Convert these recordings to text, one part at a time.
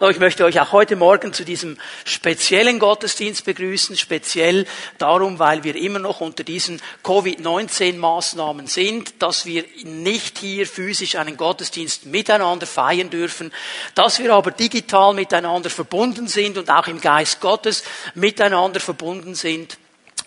Ich möchte euch auch heute Morgen zu diesem speziellen Gottesdienst begrüßen, speziell darum, weil wir immer noch unter diesen Covid-19-Maßnahmen sind, dass wir nicht hier physisch einen Gottesdienst miteinander feiern dürfen, dass wir aber digital miteinander verbunden sind und auch im Geist Gottes miteinander verbunden sind.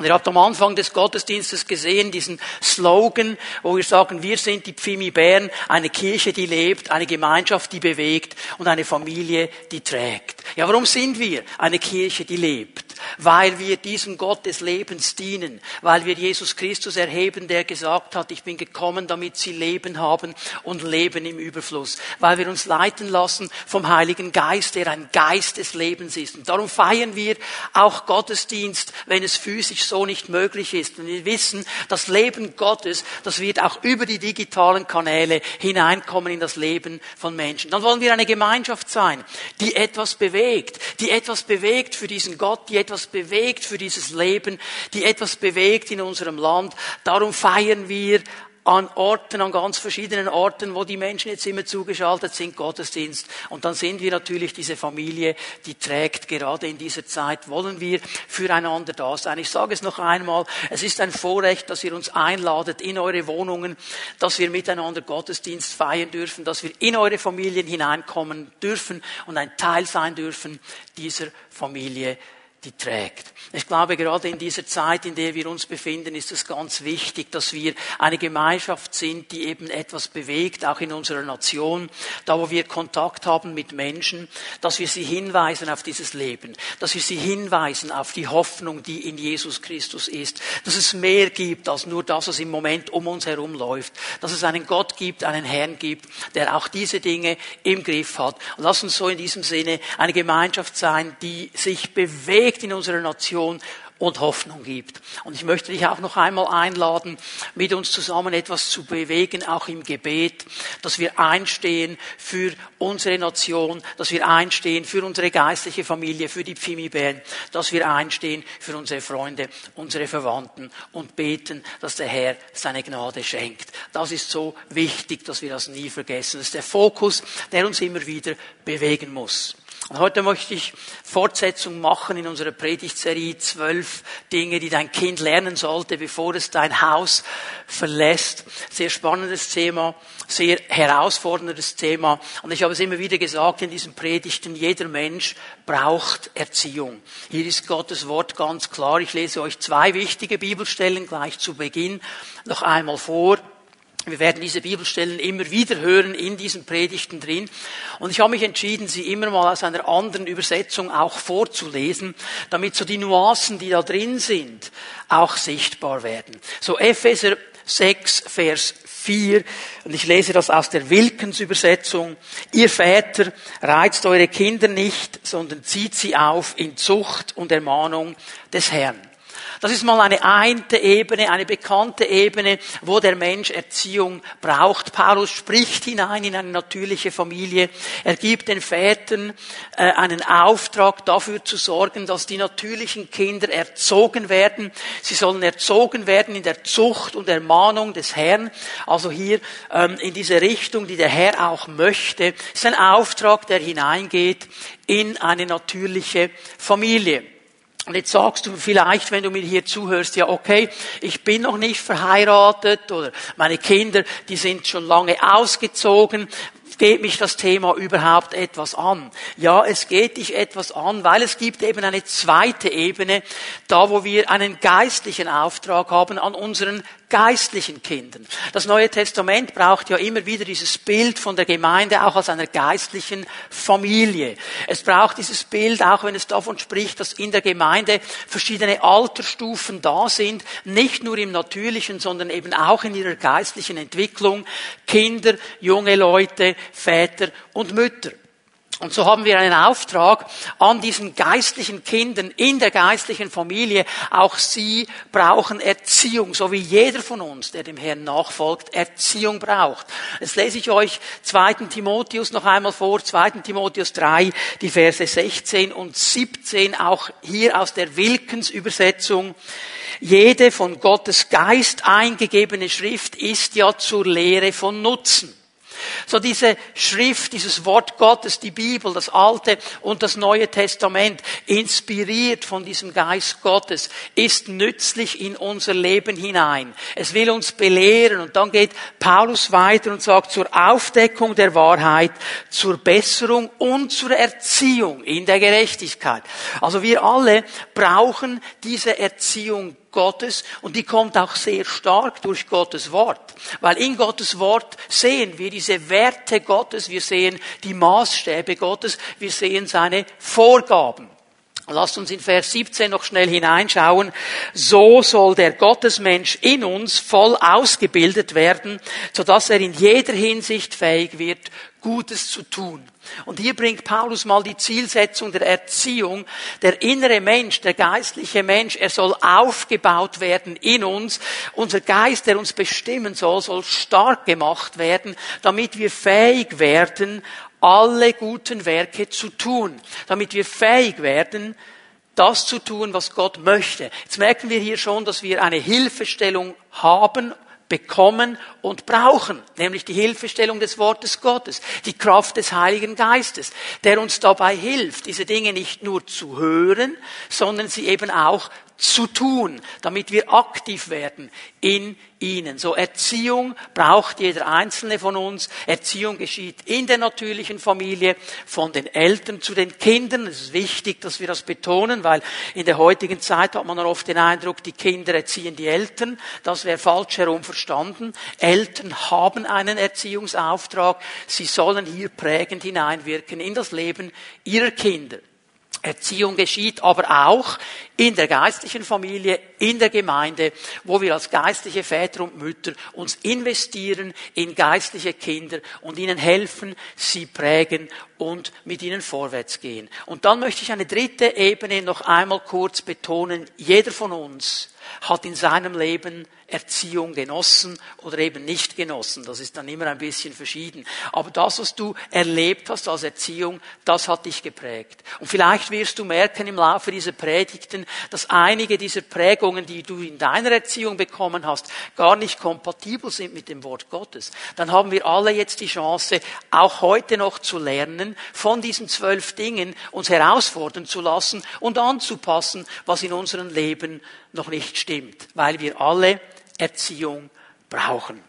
Und ihr habt am Anfang des Gottesdienstes gesehen, diesen Slogan, wo wir sagen, wir sind die Pfimi Bern, eine Kirche, die lebt, eine Gemeinschaft, die bewegt und eine Familie, die trägt. Ja, warum sind wir eine Kirche, die lebt? Weil wir diesem Gott des Lebens dienen, weil wir Jesus Christus erheben, der gesagt hat, ich bin gekommen, damit sie Leben haben und Leben im Überfluss, weil wir uns leiten lassen vom Heiligen Geist, der ein Geist des Lebens ist. Und darum feiern wir auch Gottesdienst, wenn es physisch so nicht möglich ist. Und wir wissen, das Leben Gottes, das wird auch über die digitalen Kanäle hineinkommen in das Leben von Menschen. Dann wollen wir eine Gemeinschaft sein, die etwas bewegt, die etwas bewegt für diesen Gott, die etwas bewegt für dieses Leben, die etwas bewegt in unserem Land. Darum feiern wir an Orten, an ganz verschiedenen Orten, wo die Menschen jetzt immer zugeschaltet sind, Gottesdienst. Und dann sind wir natürlich diese Familie, die trägt gerade in dieser Zeit, wollen wir füreinander da sein. Ich sage es noch einmal, es ist ein Vorrecht, dass ihr uns einladet in eure Wohnungen, dass wir miteinander Gottesdienst feiern dürfen, dass wir in eure Familien hineinkommen dürfen und ein Teil sein dürfen dieser Familie die trägt. Ich glaube, gerade in dieser Zeit, in der wir uns befinden, ist es ganz wichtig, dass wir eine Gemeinschaft sind, die eben etwas bewegt, auch in unserer Nation, da wo wir Kontakt haben mit Menschen, dass wir sie hinweisen auf dieses Leben, dass wir sie hinweisen auf die Hoffnung, die in Jesus Christus ist, dass es mehr gibt als nur das, was im Moment um uns herum läuft, dass es einen Gott gibt, einen Herrn gibt, der auch diese Dinge im Griff hat. Lass uns so in diesem Sinne eine Gemeinschaft sein, die sich bewegt, bewegt in unserer Nation und Hoffnung gibt. Und ich möchte dich auch noch einmal einladen, mit uns zusammen etwas zu bewegen, auch im Gebet, dass wir einstehen für unsere Nation, dass wir einstehen für unsere geistliche Familie, für die Pfimi-Band, dass wir einstehen für unsere Freunde, unsere Verwandten und beten, dass der Herr seine Gnade schenkt. Das ist so wichtig, dass wir das nie vergessen. Das ist der Fokus, der uns immer wieder bewegen muss. Und heute möchte ich Fortsetzung machen in unserer Predigtserie zwölf Dinge, die dein Kind lernen sollte, bevor es dein Haus verlässt. Sehr spannendes Thema, sehr herausforderndes Thema. Und ich habe es immer wieder gesagt in diesen Predigten, jeder Mensch braucht Erziehung. Hier ist Gottes Wort ganz klar. Ich lese euch zwei wichtige Bibelstellen gleich zu Beginn noch einmal vor. Wir werden diese Bibelstellen immer wieder hören in diesen Predigten drin. Und ich habe mich entschieden, sie immer mal aus einer anderen Übersetzung auch vorzulesen, damit so die Nuancen, die da drin sind, auch sichtbar werden. So Epheser 6, Vers 4, und ich lese das aus der Wilkens-Übersetzung. Ihr Väter, reizt eure Kinder nicht, sondern zieht sie auf in Zucht und Ermahnung des Herrn. Das ist mal eine einte Ebene, eine bekannte Ebene, wo der Mensch Erziehung braucht. Paulus spricht hinein in eine natürliche Familie. Er gibt den Vätern äh, einen Auftrag dafür zu sorgen, dass die natürlichen Kinder erzogen werden. Sie sollen erzogen werden in der Zucht und Ermahnung des Herrn. Also hier ähm, in diese Richtung, die der Herr auch möchte. Das ist ein Auftrag, der hineingeht in eine natürliche Familie. Und jetzt sagst du vielleicht, wenn du mir hier zuhörst, ja okay, ich bin noch nicht verheiratet oder meine Kinder, die sind schon lange ausgezogen. Geht mich das Thema überhaupt etwas an? Ja, es geht dich etwas an, weil es gibt eben eine zweite Ebene, da wo wir einen geistlichen Auftrag haben an unseren geistlichen Kindern. Das Neue Testament braucht ja immer wieder dieses Bild von der Gemeinde auch als einer geistlichen Familie. Es braucht dieses Bild auch, wenn es davon spricht, dass in der Gemeinde verschiedene Altersstufen da sind, nicht nur im natürlichen, sondern eben auch in ihrer geistlichen Entwicklung. Kinder, junge Leute, Väter und Mütter. Und so haben wir einen Auftrag an diesen geistlichen Kindern in der geistlichen Familie. Auch sie brauchen Erziehung, so wie jeder von uns, der dem Herrn nachfolgt, Erziehung braucht. Jetzt lese ich euch 2. Timotheus noch einmal vor, 2. Timotheus 3, die Verse 16 und 17, auch hier aus der Wilkens Übersetzung. Jede von Gottes Geist eingegebene Schrift ist ja zur Lehre von Nutzen So diese Schrift, dieses Wort Gottes, die Bibel, das Alte und das Neue Testament, inspiriert von diesem Geist Gottes, ist nützlich in unser Leben hinein. Es will uns belehren und dann geht Paulus weiter und sagt zur Aufdeckung der Wahrheit, zur Besserung und zur Erziehung in der Gerechtigkeit. Also wir alle brauchen diese Erziehung Gottes und die kommt auch sehr stark durch Gottes Wort. Weil in Gottes Wort sehen wir diese Werte Gottes, wir sehen die Maßstäbe Gottes, wir sehen seine Vorgaben. Lasst uns in Vers 17 noch schnell hineinschauen. So soll der Gottesmensch in uns voll ausgebildet werden, sodass er in jeder Hinsicht fähig wird, Gutes zu tun. Und hier bringt Paulus mal die Zielsetzung der Erziehung. Der innere Mensch, der geistliche Mensch, er soll aufgebaut werden in uns. Unser Geist, der uns bestimmen soll, soll stark gemacht werden, damit wir fähig werden, alle guten Werke zu tun, damit wir fähig werden, das zu tun, was Gott möchte. Jetzt merken wir hier schon, dass wir eine Hilfestellung haben, bekommen und brauchen, nämlich die Hilfestellung des Wortes Gottes, die Kraft des Heiligen Geistes, der uns dabei hilft, diese Dinge nicht nur zu hören, sondern sie eben auch zu tun, damit wir aktiv werden in ihnen. So Erziehung braucht jeder einzelne von uns. Erziehung geschieht in der natürlichen Familie, von den Eltern zu den Kindern. Es ist wichtig, dass wir das betonen, weil in der heutigen Zeit hat man oft den Eindruck, die Kinder erziehen die Eltern. Das wäre falsch herum verstanden. Eltern haben einen Erziehungsauftrag. Sie sollen hier prägend hineinwirken in das Leben ihrer Kinder. Erziehung geschieht aber auch in der geistlichen Familie, in der Gemeinde, wo wir als geistliche Väter und Mütter uns investieren in geistliche Kinder und ihnen helfen, sie prägen und mit ihnen vorwärts gehen. Und dann möchte ich eine dritte Ebene noch einmal kurz betonen. Jeder von uns hat in seinem Leben Erziehung genossen oder eben nicht genossen. Das ist dann immer ein bisschen verschieden. Aber das, was du erlebt hast als Erziehung, das hat dich geprägt. Und vielleicht wirst du merken im Laufe dieser Predigten, dass einige dieser Prägungen, die du in deiner Erziehung bekommen hast, gar nicht kompatibel sind mit dem Wort Gottes. Dann haben wir alle jetzt die Chance, auch heute noch zu lernen, von diesen zwölf Dingen uns herausfordern zu lassen und anzupassen, was in unserem Leben noch nicht stimmt, weil wir alle Erziehung brauchen.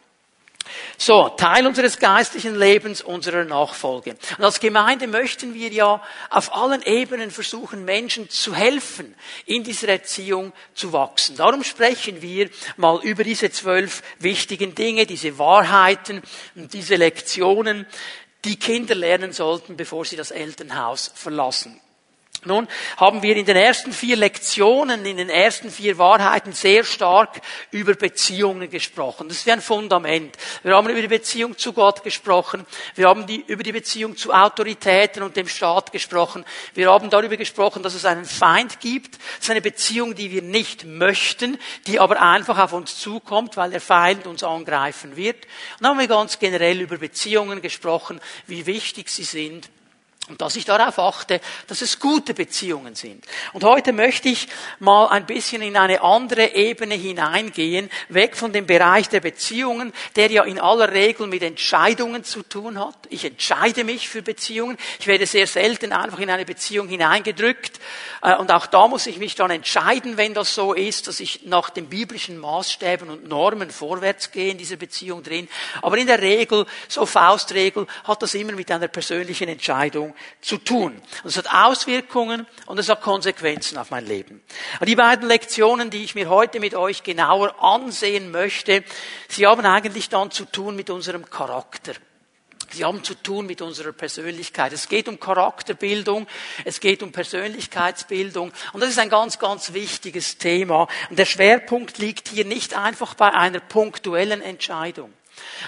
So, Teil unseres geistlichen Lebens, unserer Nachfolge. Und als Gemeinde möchten wir ja auf allen Ebenen versuchen, Menschen zu helfen, in dieser Erziehung zu wachsen. Darum sprechen wir mal über diese zwölf wichtigen Dinge, diese Wahrheiten und diese Lektionen, die Kinder lernen sollten, bevor sie das Elternhaus verlassen. Nun haben wir in den ersten vier Lektionen, in den ersten vier Wahrheiten sehr stark über Beziehungen gesprochen. Das ist wie ein Fundament. Wir haben über die Beziehung zu Gott gesprochen. Wir haben die, über die Beziehung zu Autoritäten und dem Staat gesprochen. Wir haben darüber gesprochen, dass es einen Feind gibt. Das ist eine Beziehung, die wir nicht möchten, die aber einfach auf uns zukommt, weil der Feind uns angreifen wird. Und dann haben wir ganz generell über Beziehungen gesprochen, wie wichtig sie sind und dass ich darauf achte, dass es gute Beziehungen sind. Und heute möchte ich mal ein bisschen in eine andere Ebene hineingehen, weg von dem Bereich der Beziehungen, der ja in aller Regel mit Entscheidungen zu tun hat. Ich entscheide mich für Beziehungen. Ich werde sehr selten einfach in eine Beziehung hineingedrückt. Äh, und auch da muss ich mich dann entscheiden, wenn das so ist, dass ich nach den biblischen Maßstäben und Normen vorwärts gehe in dieser Beziehung drin. Aber in der Regel, so Faustregel, hat das immer mit einer persönlichen Entscheidung zu tun. Es hat Auswirkungen und es hat Konsequenzen auf mein Leben. Und die beiden Lektionen, die ich mir heute mit euch genauer ansehen möchte, sie haben eigentlich dann zu tun mit unserem Charakter. Sie haben zu tun mit unserer Persönlichkeit. Es geht um Charakterbildung, es geht um Persönlichkeitsbildung und das ist ein ganz, ganz wichtiges Thema. Und der Schwerpunkt liegt hier nicht einfach bei einer punktuellen Entscheidung.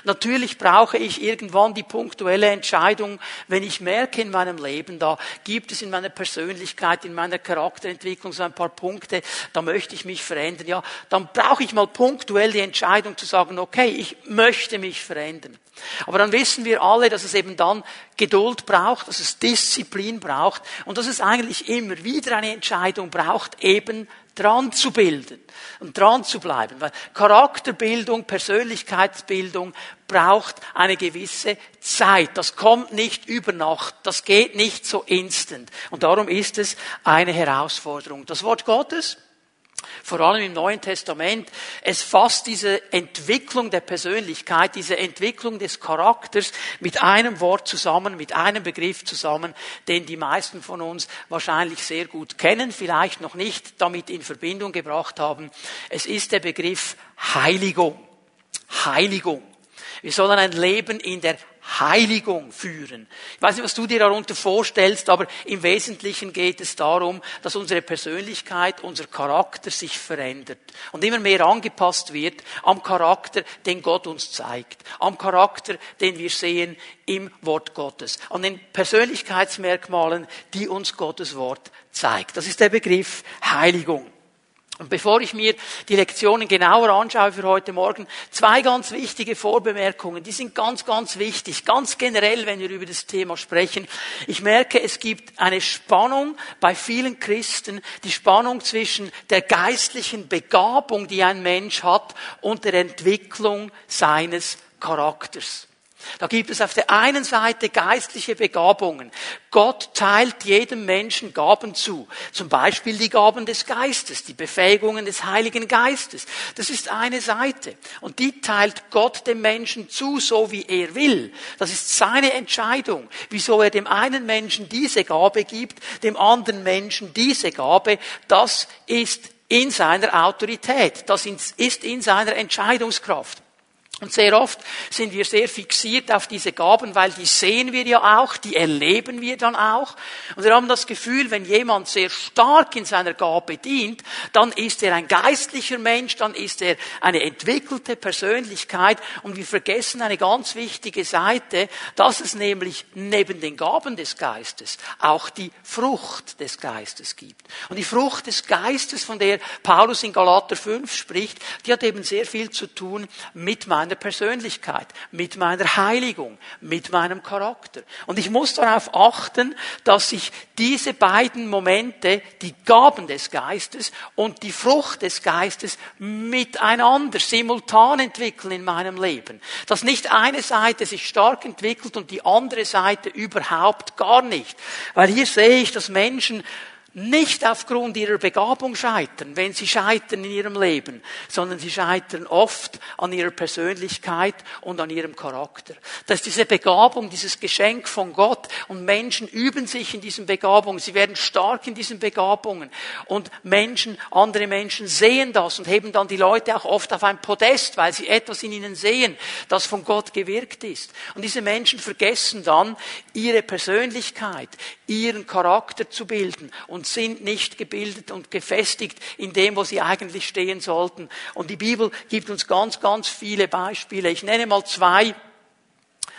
Natürlich brauche ich irgendwann die punktuelle Entscheidung, wenn ich merke in meinem Leben, da gibt es in meiner Persönlichkeit, in meiner Charakterentwicklung so ein paar Punkte, da möchte ich mich verändern. Ja, dann brauche ich mal punktuell die Entscheidung zu sagen, okay, ich möchte mich verändern. Aber dann wissen wir alle, dass es eben dann Geduld braucht, dass es Disziplin braucht und dass es eigentlich immer wieder eine Entscheidung braucht, eben dran zu bilden und dran zu bleiben. Weil Charakterbildung, Persönlichkeitsbildung braucht eine gewisse Zeit. Das kommt nicht über Nacht. Das geht nicht so instant. Und darum ist es eine Herausforderung. Das Wort Gottes vor allem im Neuen Testament, es fasst diese Entwicklung der Persönlichkeit, diese Entwicklung des Charakters mit einem Wort zusammen, mit einem Begriff zusammen, den die meisten von uns wahrscheinlich sehr gut kennen, vielleicht noch nicht damit in Verbindung gebracht haben. Es ist der Begriff Heiligung. Heiligung. Wir sollen ein Leben in der Heiligung führen. Ich weiß nicht, was du dir darunter vorstellst, aber im Wesentlichen geht es darum, dass unsere Persönlichkeit, unser Charakter sich verändert und immer mehr angepasst wird am Charakter, den Gott uns zeigt, am Charakter, den wir sehen im Wort Gottes, an den Persönlichkeitsmerkmalen, die uns Gottes Wort zeigt. Das ist der Begriff Heiligung. Und bevor ich mir die Lektionen genauer anschaue für heute Morgen, zwei ganz wichtige Vorbemerkungen. Die sind ganz, ganz wichtig. Ganz generell, wenn wir über das Thema sprechen. Ich merke, es gibt eine Spannung bei vielen Christen, die Spannung zwischen der geistlichen Begabung, die ein Mensch hat, und der Entwicklung seines Charakters. Da gibt es auf der einen Seite geistliche Begabungen. Gott teilt jedem Menschen Gaben zu. Zum Beispiel die Gaben des Geistes, die Befähigungen des Heiligen Geistes. Das ist eine Seite. Und die teilt Gott dem Menschen zu, so wie er will. Das ist seine Entscheidung, wieso er dem einen Menschen diese Gabe gibt, dem anderen Menschen diese Gabe. Das ist in seiner Autorität. Das ist in seiner Entscheidungskraft. Und sehr oft sind wir sehr fixiert auf diese Gaben, weil die sehen wir ja auch, die erleben wir dann auch. Und wir haben das Gefühl, wenn jemand sehr stark in seiner Gabe dient, dann ist er ein geistlicher Mensch, dann ist er eine entwickelte Persönlichkeit. Und wir vergessen eine ganz wichtige Seite, dass es nämlich neben den Gaben des Geistes auch die Frucht des Geistes gibt. Und die Frucht des Geistes, von der Paulus in Galater 5 spricht, die hat eben sehr viel zu tun mit meinem meiner Persönlichkeit, mit meiner Heiligung, mit meinem Charakter. Und ich muss darauf achten, dass ich diese beiden Momente, die Gaben des Geistes und die Frucht des Geistes miteinander simultan entwickeln in meinem Leben. Dass nicht eine Seite sich stark entwickelt und die andere Seite überhaupt gar nicht. Weil hier sehe ich, dass Menschen nicht aufgrund ihrer Begabung scheitern, wenn sie scheitern in ihrem Leben, sondern sie scheitern oft an ihrer Persönlichkeit und an ihrem Charakter. Das ist diese Begabung, dieses Geschenk von Gott und Menschen üben sich in diesen Begabungen, sie werden stark in diesen Begabungen und Menschen, andere Menschen sehen das und heben dann die Leute auch oft auf ein Podest, weil sie etwas in ihnen sehen, das von Gott gewirkt ist. Und diese Menschen vergessen dann ihre Persönlichkeit, ihren Charakter zu bilden und sind nicht gebildet und gefestigt in dem, wo sie eigentlich stehen sollten. Und die Bibel gibt uns ganz, ganz viele Beispiele. Ich nenne mal zwei.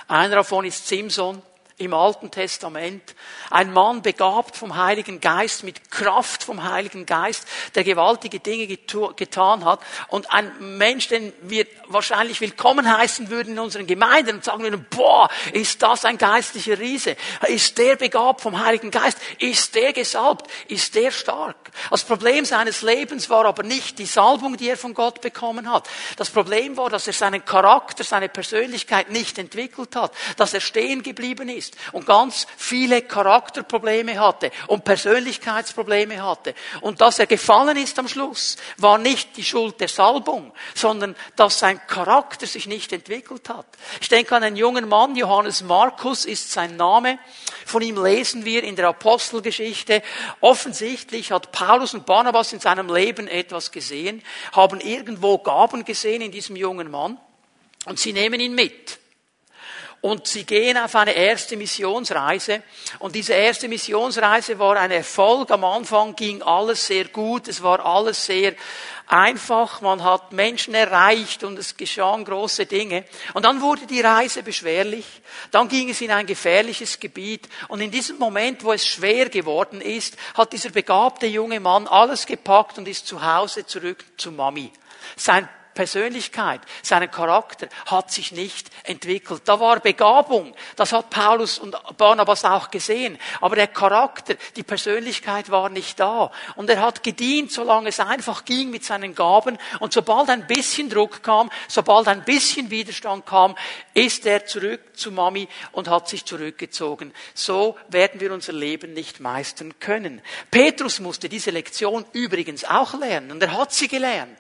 Einer davon ist Simson im Alten Testament. Ein Mann begabt vom Heiligen Geist, mit Kraft vom Heiligen Geist, der gewaltige Dinge getan hat. Und ein Mensch, den wir wahrscheinlich willkommen heißen würden in unseren Gemeinden und sagen würden, boah, ist das ein geistlicher Riese? Ist der begabt vom Heiligen Geist? Ist der gesalbt? Ist der stark? Das Problem seines Lebens war aber nicht die Salbung, die er von Gott bekommen hat. Das Problem war, dass er seinen Charakter, seine Persönlichkeit nicht entwickelt hat, dass er stehen geblieben ist ist und ganz viele Charakterprobleme hatte und Persönlichkeitsprobleme hatte. Und dass er gefallen ist am Schluss, war nicht die Schuld der Salbung, sondern dass sein Charakter sich nicht entwickelt hat. Ich denke an einen jungen Mann, Johannes Markus ist sein Name. Von ihm lesen wir in der Apostelgeschichte. Offensichtlich hat Paulus und Barnabas in seinem Leben etwas gesehen, haben irgendwo Gaben gesehen in diesem jungen Mann und sie nehmen ihn mit. Und sie gehen auf eine erste Missionsreise. Und diese erste Missionsreise war ein Erfolg. Am Anfang ging alles sehr gut. Es war alles sehr einfach. Man hat Menschen erreicht und es geschahen große Dinge. Und dann wurde die Reise beschwerlich. Dann ging es in ein gefährliches Gebiet. Und in diesem Moment, wo es schwer geworden ist, hat dieser begabte junge Mann alles gepackt und ist zu Hause zurück zu Mami. Sein Persönlichkeit, seinen Charakter hat sich nicht entwickelt. Da war Begabung, das hat Paulus und Barnabas auch gesehen, aber der Charakter, die Persönlichkeit war nicht da. Und er hat gedient, solange es einfach ging mit seinen Gaben. Und sobald ein bisschen Druck kam, sobald ein bisschen Widerstand kam, ist er zurück zu Mami und hat sich zurückgezogen. So werden wir unser Leben nicht meistern können. Petrus musste diese Lektion übrigens auch lernen und er hat sie gelernt.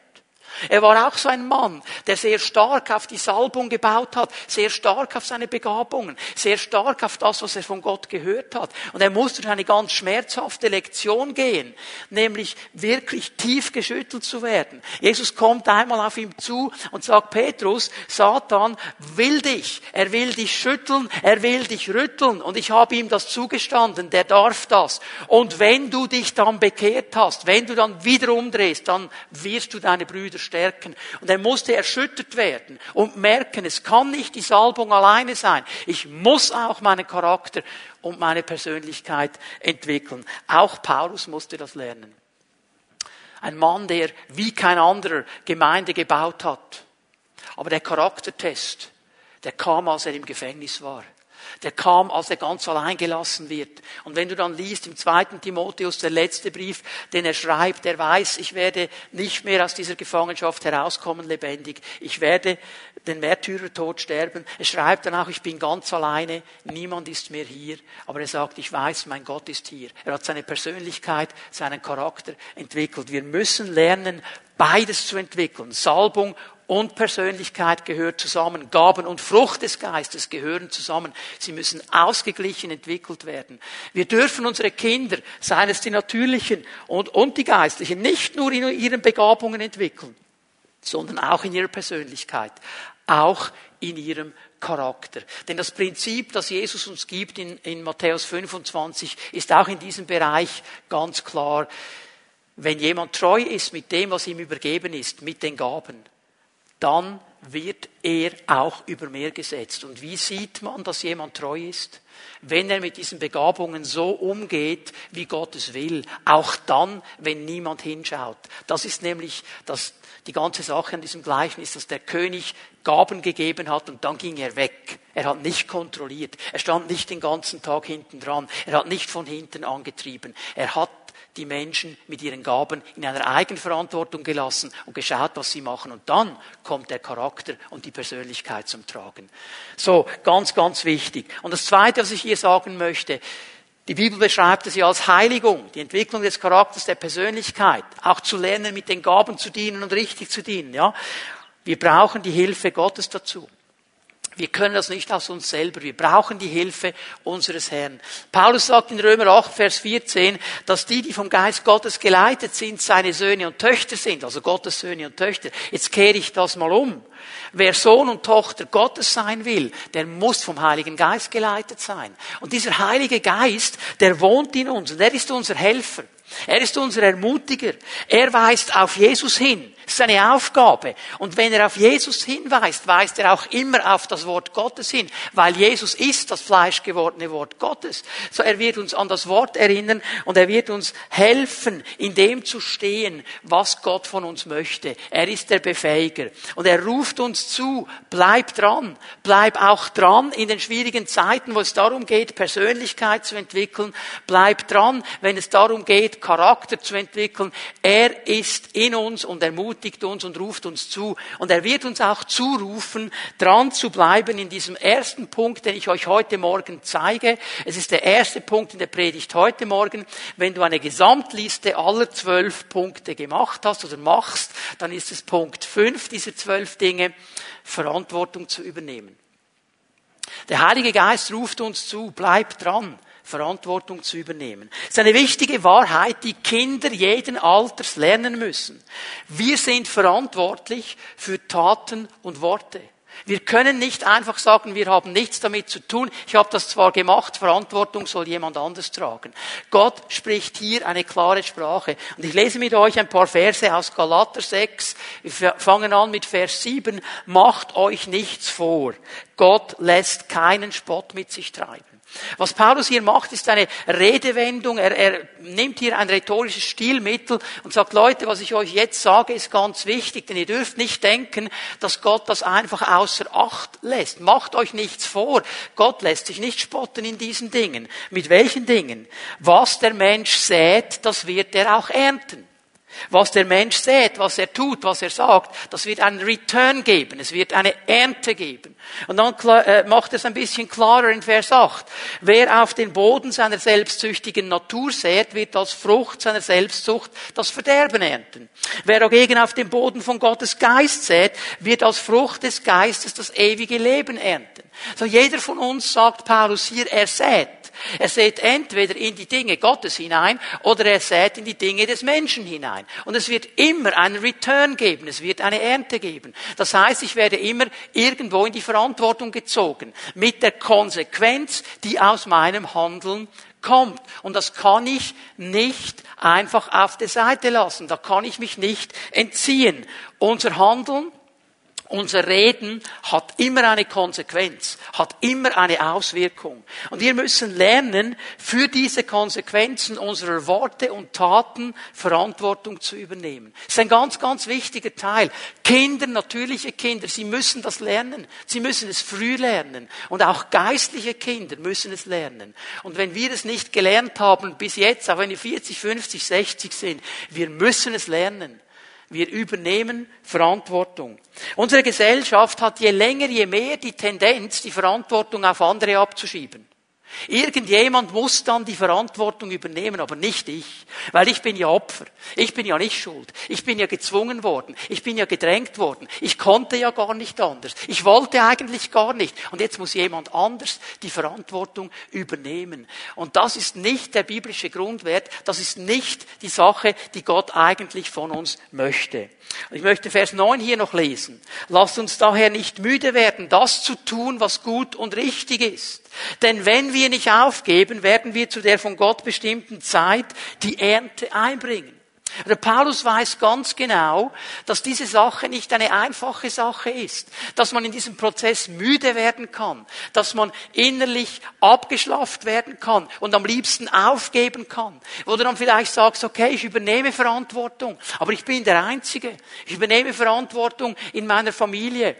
Er war auch so ein Mann, der sehr stark auf die Salbung gebaut hat, sehr stark auf seine Begabungen, sehr stark auf das, was er von Gott gehört hat. Und er musste durch eine ganz schmerzhafte Lektion gehen, nämlich wirklich tief geschüttelt zu werden. Jesus kommt einmal auf ihm zu und sagt, Petrus, Satan will dich, er will dich schütteln, er will dich rütteln und ich habe ihm das zugestanden, der darf das. Und wenn du dich dann bekehrt hast, wenn du dann wieder umdrehst, dann wirst du deine Brüder stärken. Und er musste erschüttert werden und merken, es kann nicht die Salbung alleine sein. Ich muss auch meinen Charakter und meine Persönlichkeit entwickeln. Auch Paulus musste das lernen. Ein Mann, der wie kein anderer Gemeinde gebaut hat. Aber der Charaktertest, der kam, als er im Gefängnis war der kam, als er ganz allein gelassen wird. Und wenn du dann liest im zweiten Timotheus, der letzte Brief, den er schreibt, er weiß, ich werde nicht mehr aus dieser Gefangenschaft herauskommen lebendig. Ich werde den Märtyrertod sterben. Er schreibt dann auch, ich bin ganz alleine, niemand ist mehr hier. Aber er sagt, ich weiß, mein Gott ist hier. Er hat seine Persönlichkeit, seinen Charakter entwickelt. Wir müssen lernen, beides zu entwickeln. Salbung und Persönlichkeit gehört zusammen. Gaben und Frucht des Geistes gehören zusammen. Sie müssen ausgeglichen entwickelt werden. Wir dürfen unsere Kinder, seien es die natürlichen und, und die geistlichen, nicht nur in ihren Begabungen entwickeln, sondern auch in ihrer Persönlichkeit, auch in ihrem Charakter. Denn das Prinzip, das Jesus uns gibt in, in Matthäus 25, ist auch in diesem Bereich ganz klar. Wenn jemand treu ist mit dem, was ihm übergeben ist, mit den Gaben, dann wird er auch über mehr gesetzt. Und wie sieht man, dass jemand treu ist? Wenn er mit diesen Begabungen so umgeht, wie Gott es will. Auch dann, wenn niemand hinschaut. Das ist nämlich das, die ganze Sache an diesem Gleichnis, dass der König Gaben gegeben hat und dann ging er weg. Er hat nicht kontrolliert. Er stand nicht den ganzen Tag hinten dran. Er hat nicht von hinten angetrieben. Er hat die Menschen mit ihren Gaben in einer Eigenverantwortung gelassen und geschaut, was sie machen. Und dann kommt der Charakter und die Persönlichkeit zum Tragen. So, ganz, ganz wichtig. Und das Zweite, was ich hier sagen möchte, die Bibel beschreibt es ja als Heiligung, die Entwicklung des Charakters, der Persönlichkeit, auch zu lernen, mit den Gaben zu dienen und richtig zu dienen. Ja, wir brauchen die Hilfe Gottes dazu. Wir können das nicht aus uns selber. Wir brauchen die Hilfe unseres Herrn. Paulus sagt in Römer 8, Vers 14, dass die, die vom Geist Gottes geleitet sind, seine Söhne und Töchter sind, also Gottes Söhne und Töchter. Jetzt kehre ich das mal um. Wer Sohn und Tochter Gottes sein will, der muss vom Heiligen Geist geleitet sein. Und dieser Heilige Geist, der wohnt in uns und er ist unser Helfer. Er ist unser Ermutiger. Er weist auf Jesus hin. Das ist seine Aufgabe. Und wenn er auf Jesus hinweist, weist er auch immer auf das Wort Gottes hin, weil Jesus ist das fleischgewordene Wort Gottes. So er wird uns an das Wort erinnern und er wird uns helfen, in dem zu stehen, was Gott von uns möchte. Er ist der Befähiger. Und er ruft uns zu, bleib dran, bleib auch dran in den schwierigen Zeiten, wo es darum geht, Persönlichkeit zu entwickeln. Bleib dran, wenn es darum geht, Charakter zu entwickeln. Er ist in uns und ermutigt ermutigt uns und ruft uns zu. Und er wird uns auch zurufen, dran zu bleiben in diesem ersten Punkt, den ich euch heute Morgen zeige. Es ist der erste Punkt in der Predigt heute Morgen. Wenn du eine Gesamtliste aller zwölf Punkte gemacht hast oder machst, dann ist es Punkt fünf dieser zwölf Dinge, Verantwortung zu übernehmen. Der Heilige Geist ruft uns zu, bleib dran. Verantwortung zu übernehmen. Das ist eine wichtige Wahrheit, die Kinder jeden Alters lernen müssen. Wir sind verantwortlich für Taten und Worte. Wir können nicht einfach sagen, wir haben nichts damit zu tun. Ich habe das zwar gemacht, Verantwortung soll jemand anders tragen. Gott spricht hier eine klare Sprache. Und ich lese mit euch ein paar Verse aus Galater 6. Wir fangen an mit Vers 7. Macht euch nichts vor. Gott lässt keinen Spott mit sich treiben. Was Paulus hier macht, ist eine Redewendung. Er, er nimmt hier ein rhetorisches Stilmittel und sagt, Leute, was ich euch jetzt sage, ist ganz wichtig, denn ihr dürft nicht denken, dass Gott das einfach außer Acht lässt. Macht euch nichts vor. Gott lässt sich nicht spotten in diesen Dingen. Mit welchen Dingen? Was der Mensch sät, das wird er auch ernten. Was der Mensch sät, was er tut, was er sagt, das wird einen Return geben. Es wird eine Ernte geben. Und dann äh, macht es ein bisschen klarer in Vers 8. Wer auf den Boden seiner selbstsüchtigen Natur sät, wird als Frucht seiner Selbstsucht das Verderben ernten. Wer dagegen auf dem Boden von Gottes Geist sät, wird als Frucht des Geistes das ewige Leben ernten. So jeder von uns sagt Paulus hier, er sät. Er sät entweder in die Dinge Gottes hinein oder er sät in die Dinge des Menschen hinein. Und es wird immer einen Return geben, es wird eine Ernte geben. Das heißt, ich werde immer irgendwo in die Verantwortung gezogen mit der Konsequenz, die aus meinem Handeln kommt. Und das kann ich nicht einfach auf der Seite lassen. Da kann ich mich nicht entziehen. Unser Handeln unser Reden hat immer eine Konsequenz, hat immer eine Auswirkung. Und wir müssen lernen, für diese Konsequenzen unserer Worte und Taten Verantwortung zu übernehmen. Das ist ein ganz, ganz wichtiger Teil. Kinder, natürliche Kinder, sie müssen das lernen. Sie müssen es früh lernen. Und auch geistliche Kinder müssen es lernen. Und wenn wir es nicht gelernt haben bis jetzt, auch wenn wir 40, 50, 60 sind, wir müssen es lernen. Wir übernehmen Verantwortung. Unsere Gesellschaft hat je länger, je mehr die Tendenz, die Verantwortung auf andere abzuschieben. Irgendjemand muss dann die Verantwortung übernehmen, aber nicht ich. Weil ich bin ja Opfer. Ich bin ja nicht schuld. Ich bin ja gezwungen worden. Ich bin ja gedrängt worden. Ich konnte ja gar nicht anders. Ich wollte eigentlich gar nicht. Und jetzt muss jemand anders die Verantwortung übernehmen. Und das ist nicht der biblische Grundwert. Das ist nicht die Sache, die Gott eigentlich von uns möchte. Ich möchte Vers 9 hier noch lesen. Lasst uns daher nicht müde werden, das zu tun, was gut und richtig ist. Denn wenn wir nicht aufgeben, werden wir zu der von Gott bestimmten Zeit die Ernte einbringen. Der Paulus weiß ganz genau, dass diese Sache nicht eine einfache Sache ist, dass man in diesem Prozess müde werden kann, dass man innerlich abgeschlafft werden kann und am liebsten aufgeben kann. Oder dann vielleicht sagst, okay, ich übernehme Verantwortung, aber ich bin der Einzige. Ich übernehme Verantwortung in meiner Familie.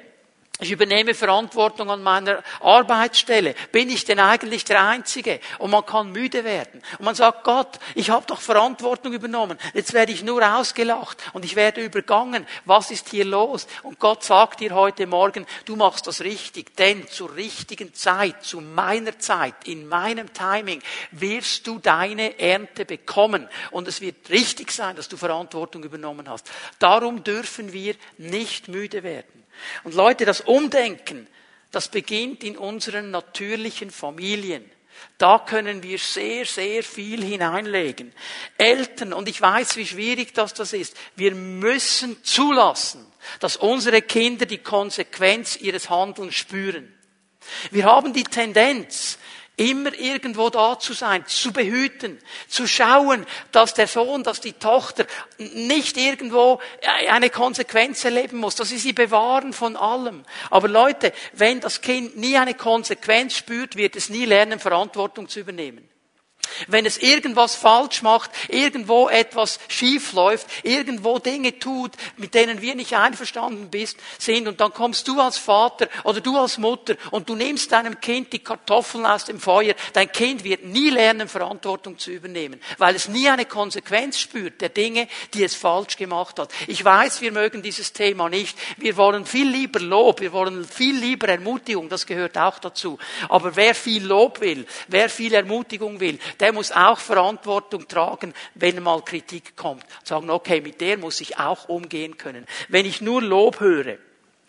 Ich übernehme Verantwortung an meiner Arbeitsstelle. Bin ich denn eigentlich der Einzige? Und man kann müde werden. Und man sagt, Gott, ich habe doch Verantwortung übernommen. Jetzt werde ich nur ausgelacht und ich werde übergangen. Was ist hier los? Und Gott sagt dir heute Morgen, du machst das richtig, denn zur richtigen Zeit, zu meiner Zeit, in meinem Timing, wirst du deine Ernte bekommen. Und es wird richtig sein, dass du Verantwortung übernommen hast. Darum dürfen wir nicht müde werden. Und Leute, das Umdenken, das beginnt in unseren natürlichen Familien. Da können wir sehr, sehr viel hineinlegen. Eltern, und ich weiß, wie schwierig das, das ist, wir müssen zulassen, dass unsere Kinder die Konsequenz ihres Handelns spüren. Wir haben die Tendenz, Immer irgendwo da zu sein, zu behüten, zu schauen, dass der Sohn, dass die Tochter nicht irgendwo eine Konsequenz erleben muss, dass sie sie bewahren von allem. Aber Leute, wenn das Kind nie eine Konsequenz spürt, wird es nie lernen, Verantwortung zu übernehmen. Wenn es irgendwas falsch macht, irgendwo etwas schief läuft, irgendwo Dinge tut, mit denen wir nicht einverstanden bist, sind, und dann kommst du als Vater oder du als Mutter und du nimmst deinem Kind die Kartoffeln aus dem Feuer, dein Kind wird nie lernen, Verantwortung zu übernehmen, weil es nie eine Konsequenz spürt der Dinge, die es falsch gemacht hat. Ich weiß, wir mögen dieses Thema nicht. Wir wollen viel lieber Lob, wir wollen viel lieber Ermutigung, das gehört auch dazu. Aber wer viel Lob will, wer viel Ermutigung will, der muss auch Verantwortung tragen, wenn mal Kritik kommt. Sagen, okay, mit der muss ich auch umgehen können. Wenn ich nur Lob höre,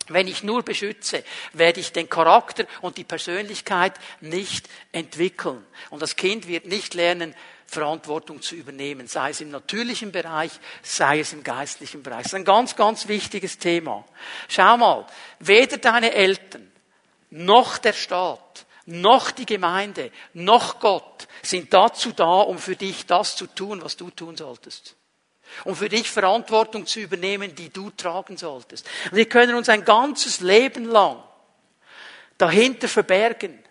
wenn ich nur beschütze, werde ich den Charakter und die Persönlichkeit nicht entwickeln. Und das Kind wird nicht lernen, Verantwortung zu übernehmen, sei es im natürlichen Bereich, sei es im geistlichen Bereich. Das ist ein ganz, ganz wichtiges Thema. Schau mal, weder deine Eltern noch der Staat noch die Gemeinde, noch Gott sind dazu da, um für dich das zu tun, was du tun solltest. Um für dich Verantwortung zu übernehmen, die du tragen solltest. Und wir können uns ein ganzes Leben lang dahinter verbergen.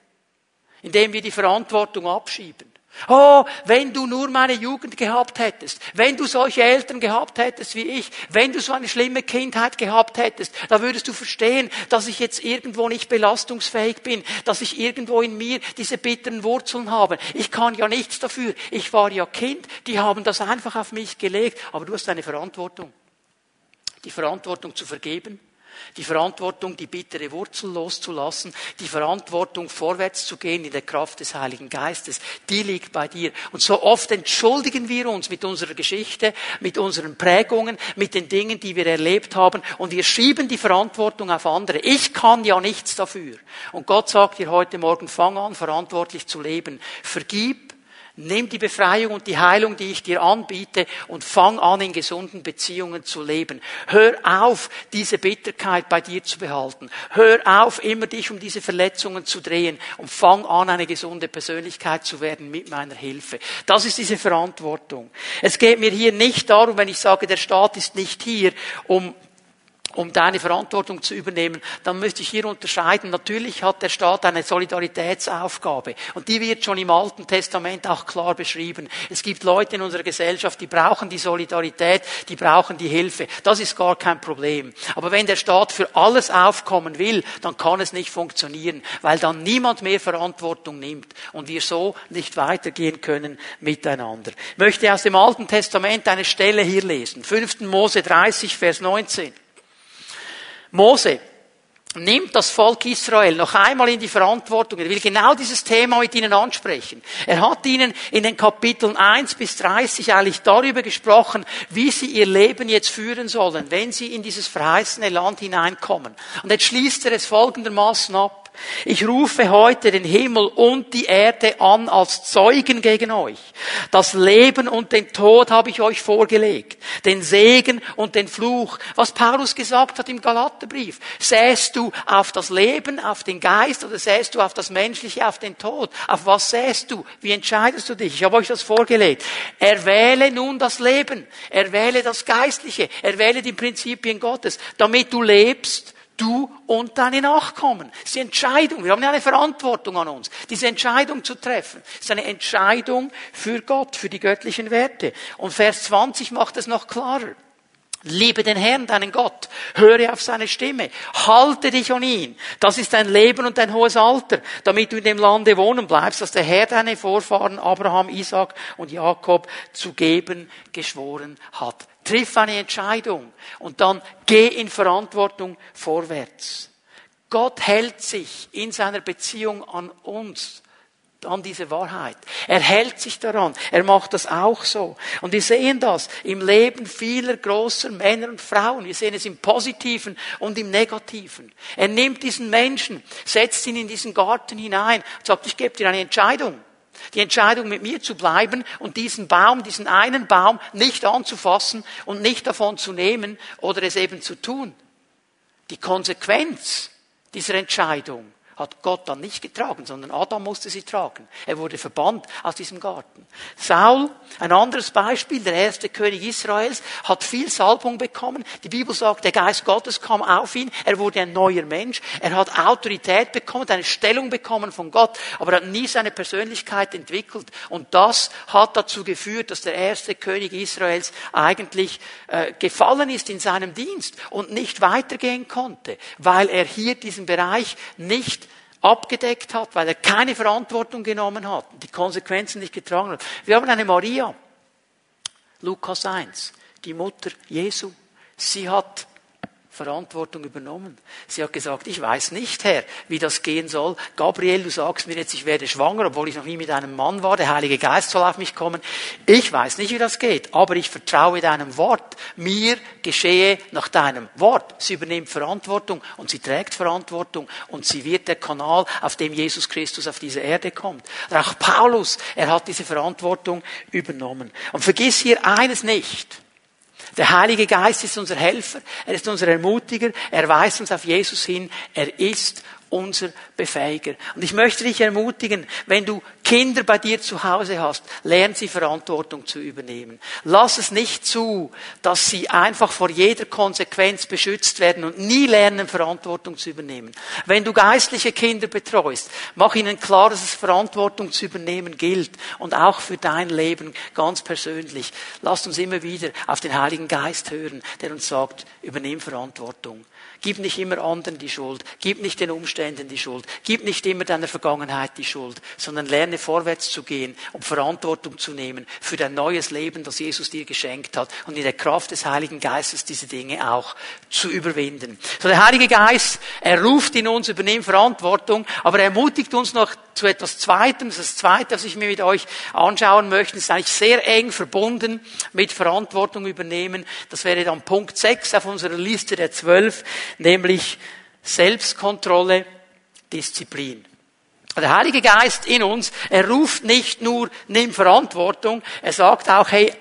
indem wir die Verantwortung abschieben. Oh, wenn du nur meine Jugend gehabt hättest, wenn du solche Eltern gehabt hättest wie ich, wenn du so eine schlimme Kindheit gehabt hättest, da würdest du verstehen, dass ich jetzt irgendwo nicht belastungsfähig bin, dass ich irgendwo in mir diese bitteren Wurzeln habe. Ich kann ja nichts dafür. Ich war ja Kind, die haben das einfach auf mich gelegt, aber du hast eine Verantwortung. Die Verantwortung zu vergeben, die Verantwortung, die bittere Wurzel loszulassen, die Verantwortung, vorwärts zu gehen in der Kraft des Heiligen Geistes, die liegt bei dir. Und so oft entschuldigen wir uns mit unserer Geschichte, mit unseren Prägungen, mit den Dingen, die wir erlebt haben, und wir schieben die Verantwortung auf andere. Ich kann ja nichts dafür. Und Gott sagt dir heute Morgen, fang an, verantwortlich zu leben. Vergib, Nimm die Befreiung und die Heilung, die ich dir anbiete, und fang an, in gesunden Beziehungen zu leben. Hör auf, diese Bitterkeit bei dir zu behalten. Hör auf, immer dich um diese Verletzungen zu drehen und fang an, eine gesunde Persönlichkeit zu werden mit meiner Hilfe. Das ist diese Verantwortung. Es geht mir hier nicht darum, wenn ich sage, der Staat ist nicht hier, um um deine Verantwortung zu übernehmen, dann müsste ich hier unterscheiden. Natürlich hat der Staat eine Solidaritätsaufgabe. Und die wird schon im Alten Testament auch klar beschrieben. Es gibt Leute in unserer Gesellschaft, die brauchen die Solidarität, die brauchen die Hilfe. Das ist gar kein Problem. Aber wenn der Staat für alles aufkommen will, dann kann es nicht funktionieren, weil dann niemand mehr Verantwortung nimmt und wir so nicht weitergehen können miteinander. Ich möchte aus dem Alten Testament eine Stelle hier lesen. 5. Mose 30, Vers 19. Mose nimmt das Volk Israel noch einmal in die Verantwortung. Er will genau dieses Thema mit ihnen ansprechen. Er hat ihnen in den Kapiteln 1 bis 30 eigentlich darüber gesprochen, wie sie ihr Leben jetzt führen sollen, wenn sie in dieses verheißene Land hineinkommen. Und jetzt schließt er es folgendermaßen ab. Ich rufe heute den Himmel und die Erde an als Zeugen gegen euch. Das Leben und den Tod habe ich euch vorgelegt. Den Segen und den Fluch. Was Paulus gesagt hat im Galaterbrief. Säst du auf das Leben, auf den Geist oder säst du auf das Menschliche, auf den Tod? Auf was säst du? Wie entscheidest du dich? Ich habe euch das vorgelegt. Erwähle nun das Leben. Erwähle das Geistliche. Erwähle die Prinzipien Gottes, damit du lebst Du und deine Nachkommen. Das ist die Entscheidung. Wir haben ja eine Verantwortung an uns, diese Entscheidung zu treffen. Das ist eine Entscheidung für Gott, für die göttlichen Werte. Und Vers 20 macht es noch klarer. Liebe den Herrn, deinen Gott. Höre auf seine Stimme. Halte dich an ihn. Das ist dein Leben und dein hohes Alter, damit du in dem Lande wohnen bleibst, das der Herr deine Vorfahren Abraham, Isaac und Jakob zu geben geschworen hat. Triff eine Entscheidung und dann geh in Verantwortung vorwärts. Gott hält sich in seiner Beziehung an uns an diese Wahrheit. Er hält sich daran. Er macht das auch so. Und wir sehen das im Leben vieler großer Männer und Frauen. Wir sehen es im Positiven und im Negativen. Er nimmt diesen Menschen, setzt ihn in diesen Garten hinein und sagt, ich gebe dir eine Entscheidung. Die Entscheidung, mit mir zu bleiben und diesen Baum, diesen einen Baum nicht anzufassen und nicht davon zu nehmen oder es eben zu tun. Die Konsequenz dieser Entscheidung hat Gott dann nicht getragen, sondern Adam musste sie tragen. Er wurde verbannt aus diesem Garten. Saul, ein anderes Beispiel, der erste König Israels, hat viel Salbung bekommen. Die Bibel sagt, der Geist Gottes kam auf ihn, er wurde ein neuer Mensch, er hat Autorität bekommen, eine Stellung bekommen von Gott, aber er hat nie seine Persönlichkeit entwickelt. Und das hat dazu geführt, dass der erste König Israels eigentlich äh, gefallen ist in seinem Dienst und nicht weitergehen konnte, weil er hier diesen Bereich nicht abgedeckt hat, weil er keine Verantwortung genommen hat die Konsequenzen nicht getragen hat. Wir haben eine Maria, Lukas 1, die Mutter Jesu. Sie hat Verantwortung übernommen. Sie hat gesagt, ich weiß nicht, Herr, wie das gehen soll. Gabriel, du sagst mir jetzt, ich werde schwanger, obwohl ich noch nie mit einem Mann war. Der Heilige Geist soll auf mich kommen. Ich weiß nicht, wie das geht, aber ich vertraue deinem Wort. Mir geschehe nach deinem Wort. Sie übernimmt Verantwortung und sie trägt Verantwortung und sie wird der Kanal, auf dem Jesus Christus auf diese Erde kommt. auch Paulus, er hat diese Verantwortung übernommen. Und vergiss hier eines nicht. Der Heilige Geist ist unser Helfer, er ist unser Ermutiger, er weist uns auf Jesus hin, er ist unser Befähiger. Und ich möchte dich ermutigen, wenn du Kinder bei dir zu Hause hast, lern sie Verantwortung zu übernehmen. Lass es nicht zu, dass sie einfach vor jeder Konsequenz beschützt werden und nie lernen, Verantwortung zu übernehmen. Wenn du geistliche Kinder betreust, mach ihnen klar, dass es Verantwortung zu übernehmen gilt und auch für dein Leben ganz persönlich. Lass uns immer wieder auf den Heiligen Geist hören, der uns sagt, übernimm Verantwortung. Gib nicht immer anderen die Schuld. Gib nicht den Umständen die Schuld. Gib nicht immer deiner Vergangenheit die Schuld, sondern lerne vorwärts zu gehen und Verantwortung zu nehmen für dein neues Leben, das Jesus dir geschenkt hat und in der Kraft des Heiligen Geistes diese Dinge auch zu überwinden. So der Heilige Geist, er ruft in uns, übernimmt Verantwortung, aber er ermutigt uns noch zu etwas Zweitem. Das Zweite, was ich mir mit euch anschauen möchte, ist eigentlich sehr eng verbunden mit Verantwortung übernehmen. Das wäre dann Punkt 6 auf unserer Liste der zwölf nämlich Selbstkontrolle, Disziplin. Der Heilige Geist in uns, er ruft nicht nur, nimm Verantwortung, er sagt auch, hey,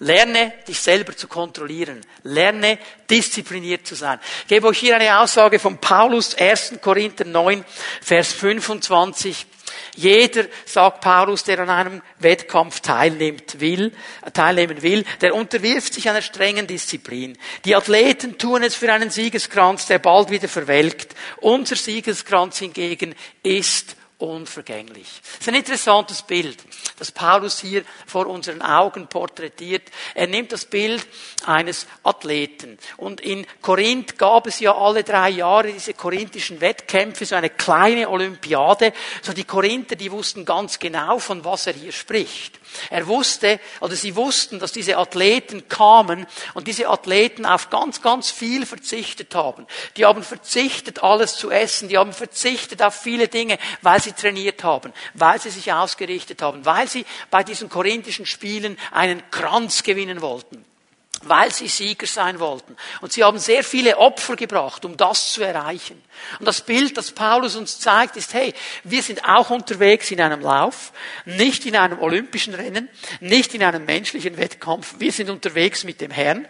lerne dich selber zu kontrollieren, lerne diszipliniert zu sein. Ich gebe euch hier eine Aussage von Paulus, 1. Korinther 9, Vers 25. Jeder, sagt Paulus, der an einem Wettkampf teilnimmt, will, teilnehmen will, der unterwirft sich einer strengen Disziplin. Die Athleten tun es für einen Siegeskranz, der bald wieder verwelkt. Unser Siegeskranz hingegen ist unvergänglich. Das ist ein interessantes Bild, das Paulus hier vor unseren Augen porträtiert. Er nimmt das Bild eines Athleten. Und in Korinth gab es ja alle drei Jahre diese korinthischen Wettkämpfe, so eine kleine Olympiade. So die Korinther, die wussten ganz genau, von was er hier spricht. Er wusste, oder sie wussten, dass diese Athleten kamen und diese Athleten auf ganz, ganz viel verzichtet haben. Die haben verzichtet, alles zu essen. Die haben verzichtet auf viele Dinge, weil sie trainiert haben, weil sie sich ausgerichtet haben, weil sie bei diesen korinthischen Spielen einen Kranz gewinnen wollten weil sie Sieger sein wollten. Und sie haben sehr viele Opfer gebracht, um das zu erreichen. Und das Bild, das Paulus uns zeigt, ist, hey, wir sind auch unterwegs in einem Lauf, nicht in einem olympischen Rennen, nicht in einem menschlichen Wettkampf. Wir sind unterwegs mit dem Herrn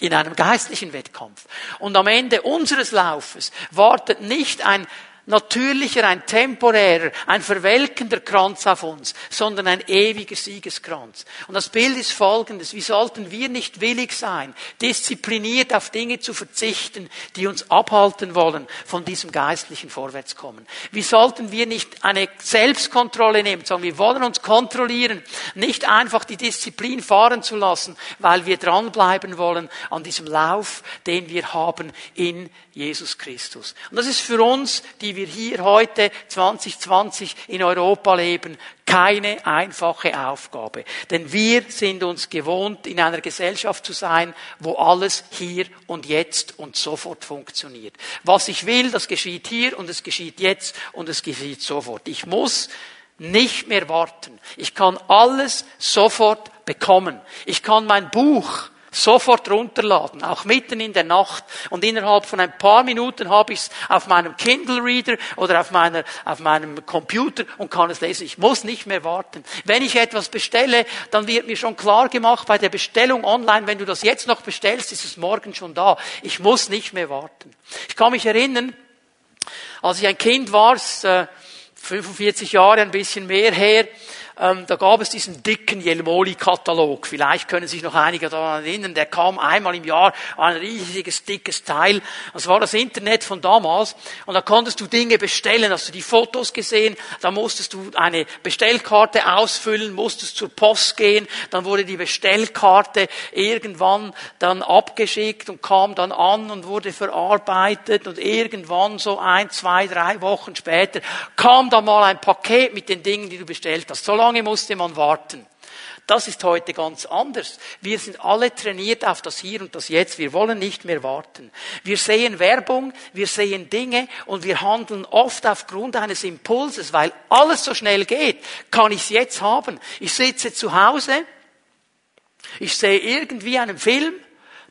in einem geistlichen Wettkampf. Und am Ende unseres Laufes wartet nicht ein natürlicher, ein temporärer, ein verwelkender Kranz auf uns, sondern ein ewiger Siegeskranz. Und das Bild ist folgendes. Wie sollten wir nicht willig sein, diszipliniert auf Dinge zu verzichten, die uns abhalten wollen von diesem geistlichen Vorwärtskommen? Wie sollten wir nicht eine Selbstkontrolle nehmen, sagen, wir wollen uns kontrollieren, nicht einfach die Disziplin fahren zu lassen, weil wir dranbleiben wollen an diesem Lauf, den wir haben in Jesus Christus. Und das ist für uns, die wir hier heute 2020 in Europa leben, keine einfache Aufgabe. Denn wir sind uns gewohnt, in einer Gesellschaft zu sein, wo alles hier und jetzt und sofort funktioniert. Was ich will, das geschieht hier und es geschieht jetzt und es geschieht sofort. Ich muss nicht mehr warten. Ich kann alles sofort bekommen. Ich kann mein Buch sofort runterladen, auch mitten in der Nacht. Und innerhalb von ein paar Minuten habe ich es auf meinem Kindle Reader oder auf, meiner, auf meinem Computer und kann es lesen. Ich muss nicht mehr warten. Wenn ich etwas bestelle, dann wird mir schon klar gemacht bei der Bestellung online, wenn du das jetzt noch bestellst, ist es morgen schon da. Ich muss nicht mehr warten. Ich kann mich erinnern, als ich ein Kind war, 45 äh, Jahre, ein bisschen mehr her, ähm, da gab es diesen dicken Jelmoli-Katalog. Vielleicht können sich noch einige daran erinnern. Der kam einmal im Jahr, ein riesiges, dickes Teil. Das war das Internet von damals. Und da konntest du Dinge bestellen. Hast du die Fotos gesehen? Da musstest du eine Bestellkarte ausfüllen, musstest zur Post gehen. Dann wurde die Bestellkarte irgendwann dann abgeschickt und kam dann an und wurde verarbeitet. Und irgendwann so ein, zwei, drei Wochen später kam dann mal ein Paket mit den Dingen, die du bestellt hast. So lange musste man warten. Das ist heute ganz anders. Wir sind alle trainiert auf das Hier und das Jetzt. Wir wollen nicht mehr warten. Wir sehen Werbung, wir sehen Dinge und wir handeln oft aufgrund eines Impulses, weil alles so schnell geht. Kann ich es jetzt haben? Ich sitze zu Hause, ich sehe irgendwie einen Film,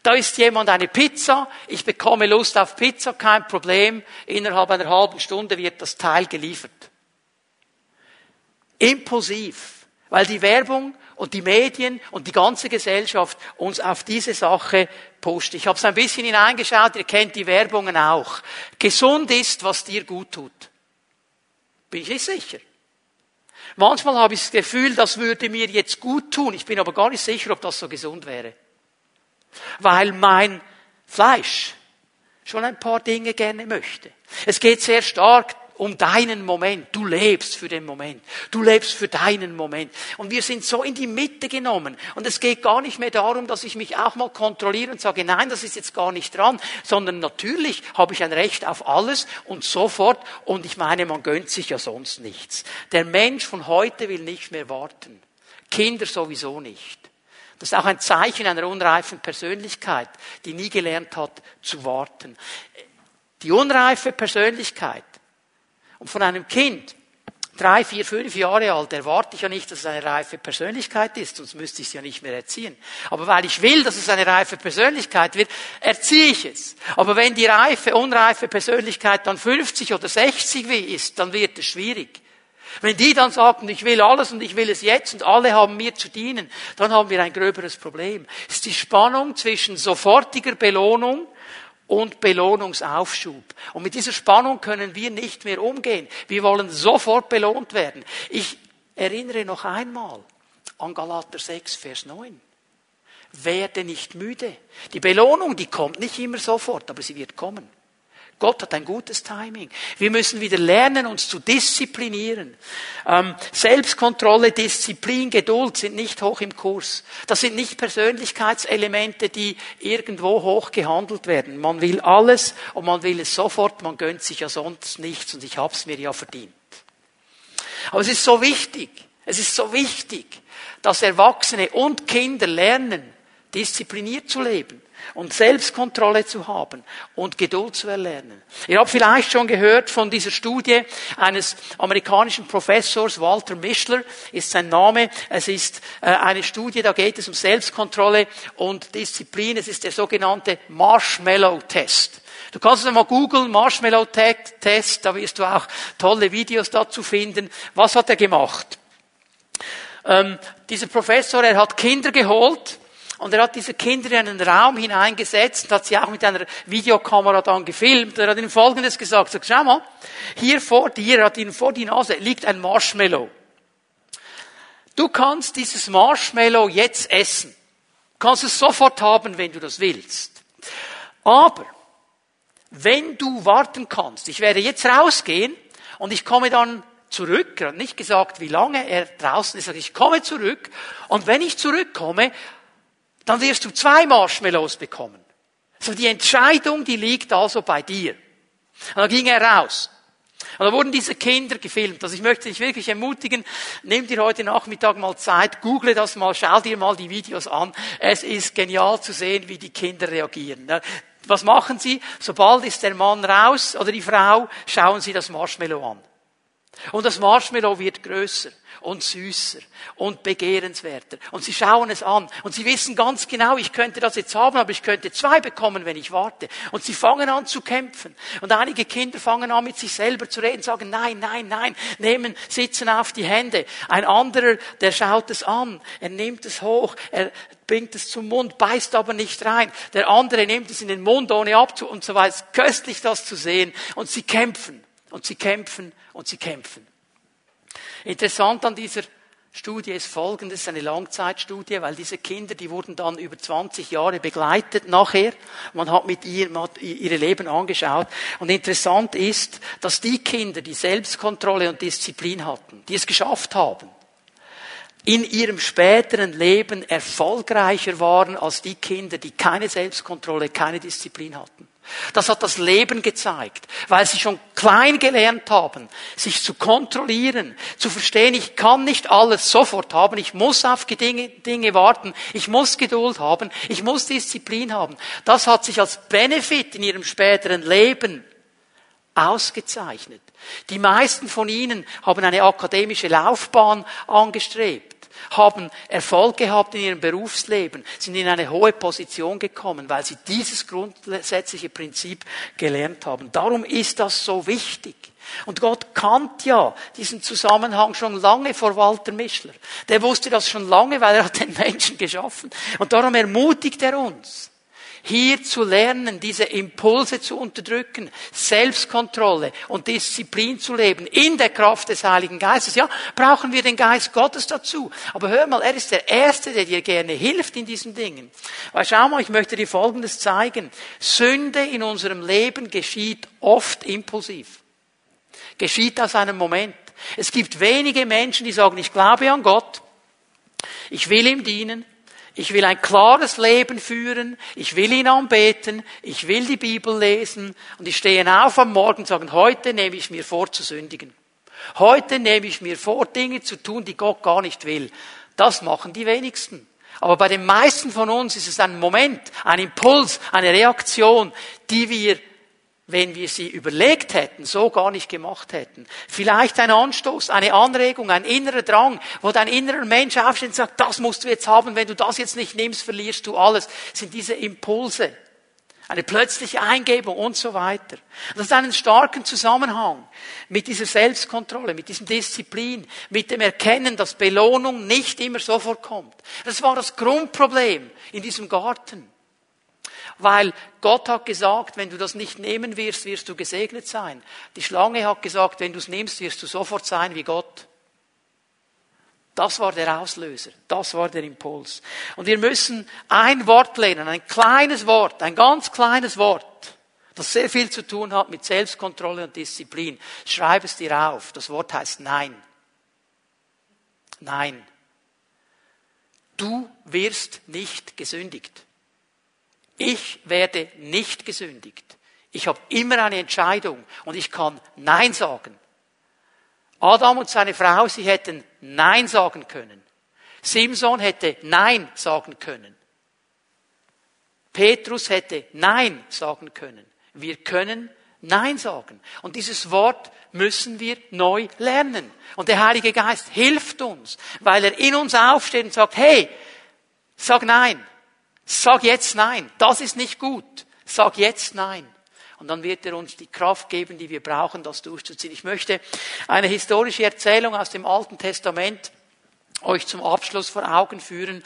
da ist jemand eine Pizza, ich bekomme Lust auf Pizza, kein Problem. Innerhalb einer halben Stunde wird das Teil geliefert impulsiv, weil die Werbung und die Medien und die ganze Gesellschaft uns auf diese Sache pusht. Ich habe es ein bisschen hineingeschaut, ihr kennt die Werbungen auch. Gesund ist, was dir gut tut. Bin ich nicht sicher. Manchmal habe ich das Gefühl, das würde mir jetzt gut tun. Ich bin aber gar nicht sicher, ob das so gesund wäre. Weil mein Fleisch schon ein paar Dinge gerne möchte. Es geht sehr stark um deinen Moment. Du lebst für den Moment. Du lebst für deinen Moment. Und wir sind so in die Mitte genommen. Und es geht gar nicht mehr darum, dass ich mich auch mal kontrolliere und sage, nein, das ist jetzt gar nicht dran, sondern natürlich habe ich ein Recht auf alles und sofort. Und ich meine, man gönnt sich ja sonst nichts. Der Mensch von heute will nicht mehr warten. Kinder sowieso nicht. Das ist auch ein Zeichen einer unreifen Persönlichkeit, die nie gelernt hat zu warten. Die unreife Persönlichkeit und von einem Kind, drei, vier, fünf Jahre alt, erwarte ich ja nicht, dass es eine reife Persönlichkeit ist, sonst müsste ich es ja nicht mehr erziehen. Aber weil ich will, dass es eine reife Persönlichkeit wird, erziehe ich es. Aber wenn die reife, unreife Persönlichkeit dann 50 oder 60 ist, dann wird es schwierig. Wenn die dann sagen, ich will alles und ich will es jetzt und alle haben mir zu dienen, dann haben wir ein gröberes Problem. Es ist die Spannung zwischen sofortiger Belohnung und Belohnungsaufschub. Und mit dieser Spannung können wir nicht mehr umgehen. Wir wollen sofort belohnt werden. Ich erinnere noch einmal an Galater 6, Vers 9. Werde nicht müde. Die Belohnung, die kommt nicht immer sofort, aber sie wird kommen. Gott hat ein gutes Timing. Wir müssen wieder lernen, uns zu disziplinieren. Ähm, Selbstkontrolle, Disziplin, Geduld sind nicht hoch im Kurs. Das sind nicht Persönlichkeitselemente, die irgendwo hoch gehandelt werden. Man will alles und man will es sofort, man gönnt sich ja sonst nichts und ich hab's mir ja verdient. Aber es ist so wichtig, es ist so wichtig, dass Erwachsene und Kinder lernen, diszipliniert zu leben und Selbstkontrolle zu haben und Geduld zu erlernen. Ihr habt vielleicht schon gehört von dieser Studie eines amerikanischen Professors, Walter Mischler ist sein Name. Es ist äh, eine Studie, da geht es um Selbstkontrolle und Disziplin. Es ist der sogenannte Marshmallow-Test. Du kannst es mal googeln, Marshmallow-Test, da wirst du auch tolle Videos dazu finden. Was hat er gemacht? Ähm, dieser Professor, er hat Kinder geholt, und er hat diese Kinder in einen Raum hineingesetzt und hat sie auch mit einer Videokamera dann gefilmt. Er hat ihnen Folgendes gesagt. Sagt, schau mal, hier vor dir, er hat ihnen vor die Nase, liegt ein Marshmallow. Du kannst dieses Marshmallow jetzt essen. Du kannst es sofort haben, wenn du das willst. Aber, wenn du warten kannst, ich werde jetzt rausgehen und ich komme dann zurück, er hat nicht gesagt, wie lange er draußen ist, ich komme zurück und wenn ich zurückkomme, dann wirst du zwei Marshmallows bekommen. So die Entscheidung, die liegt also bei dir. Und dann ging er raus. Und da wurden diese Kinder gefilmt. Also ich möchte dich wirklich ermutigen, nimm dir heute Nachmittag mal Zeit, google das mal, schau dir mal die Videos an. Es ist genial zu sehen, wie die Kinder reagieren. Was machen sie? Sobald ist der Mann raus oder die Frau, schauen sie das Marshmallow an. Und das Marshmallow wird größer und süßer und begehrenswerter. Und sie schauen es an und sie wissen ganz genau, ich könnte das jetzt haben, aber ich könnte zwei bekommen, wenn ich warte. Und sie fangen an zu kämpfen. Und einige Kinder fangen an, mit sich selber zu reden, sagen, nein, nein, nein, nehmen, sitzen auf die Hände. Ein anderer, der schaut es an, er nimmt es hoch, er bringt es zum Mund, beißt aber nicht rein. Der andere nimmt es in den Mund, ohne abzu und so weiter. Köstlich das zu sehen. Und sie kämpfen und sie kämpfen und sie kämpfen. Interessant an dieser Studie ist folgendes, eine Langzeitstudie, weil diese Kinder, die wurden dann über 20 Jahre begleitet nachher. Man hat mit ihr, man hat ihre Leben angeschaut. Und interessant ist, dass die Kinder, die Selbstkontrolle und Disziplin hatten, die es geschafft haben, in ihrem späteren Leben erfolgreicher waren als die Kinder, die keine Selbstkontrolle, keine Disziplin hatten. Das hat das Leben gezeigt, weil sie schon klein gelernt haben, sich zu kontrollieren, zu verstehen, ich kann nicht alles sofort haben, ich muss auf Dinge, Dinge warten, ich muss Geduld haben, ich muss Disziplin haben. Das hat sich als Benefit in ihrem späteren Leben ausgezeichnet. Die meisten von ihnen haben eine akademische Laufbahn angestrebt haben Erfolg gehabt in ihrem Berufsleben, sind in eine hohe Position gekommen, weil sie dieses grundsätzliche Prinzip gelernt haben. Darum ist das so wichtig. Und Gott kannte ja diesen Zusammenhang schon lange vor Walter Mischler. Der wusste das schon lange, weil er hat den Menschen geschaffen. Und darum ermutigt er uns hier zu lernen, diese Impulse zu unterdrücken, Selbstkontrolle und Disziplin zu leben in der Kraft des Heiligen Geistes. Ja, brauchen wir den Geist Gottes dazu. Aber hör mal, er ist der Erste, der dir gerne hilft in diesen Dingen. Weil schau mal, ich möchte dir Folgendes zeigen. Sünde in unserem Leben geschieht oft impulsiv. Geschieht aus einem Moment. Es gibt wenige Menschen, die sagen, ich glaube an Gott, ich will ihm dienen, ich will ein klares Leben führen. Ich will ihn anbeten. Ich will die Bibel lesen. Und ich stehe auf am Morgen und sage, heute nehme ich mir vor zu sündigen. Heute nehme ich mir vor, Dinge zu tun, die Gott gar nicht will. Das machen die wenigsten. Aber bei den meisten von uns ist es ein Moment, ein Impuls, eine Reaktion, die wir wenn wir sie überlegt hätten, so gar nicht gemacht hätten. Vielleicht ein Anstoß, eine Anregung, ein innerer Drang, wo dein innerer Mensch aufsteht und sagt, das musst du jetzt haben, wenn du das jetzt nicht nimmst, verlierst du alles, sind diese Impulse. Eine plötzliche Eingebung und so weiter. Das ist einen starken Zusammenhang mit dieser Selbstkontrolle, mit diesem Disziplin, mit dem Erkennen, dass Belohnung nicht immer sofort kommt. Das war das Grundproblem in diesem Garten. Weil Gott hat gesagt, wenn du das nicht nehmen wirst, wirst du gesegnet sein. Die Schlange hat gesagt, wenn du es nimmst, wirst du sofort sein wie Gott. Das war der Auslöser. Das war der Impuls. Und wir müssen ein Wort lernen, ein kleines Wort, ein ganz kleines Wort, das sehr viel zu tun hat mit Selbstkontrolle und Disziplin. Schreib es dir auf. Das Wort heißt Nein. Nein. Du wirst nicht gesündigt. Ich werde nicht gesündigt. Ich habe immer eine Entscheidung und ich kann Nein sagen. Adam und seine Frau, sie hätten Nein sagen können. Simson hätte Nein sagen können. Petrus hätte Nein sagen können. Wir können Nein sagen. Und dieses Wort müssen wir neu lernen. Und der Heilige Geist hilft uns, weil er in uns aufsteht und sagt, hey, sag Nein. Sag jetzt nein. Das ist nicht gut. Sag jetzt nein. Und dann wird er uns die Kraft geben, die wir brauchen, das durchzuziehen. Ich möchte eine historische Erzählung aus dem Alten Testament euch zum Abschluss vor Augen führen,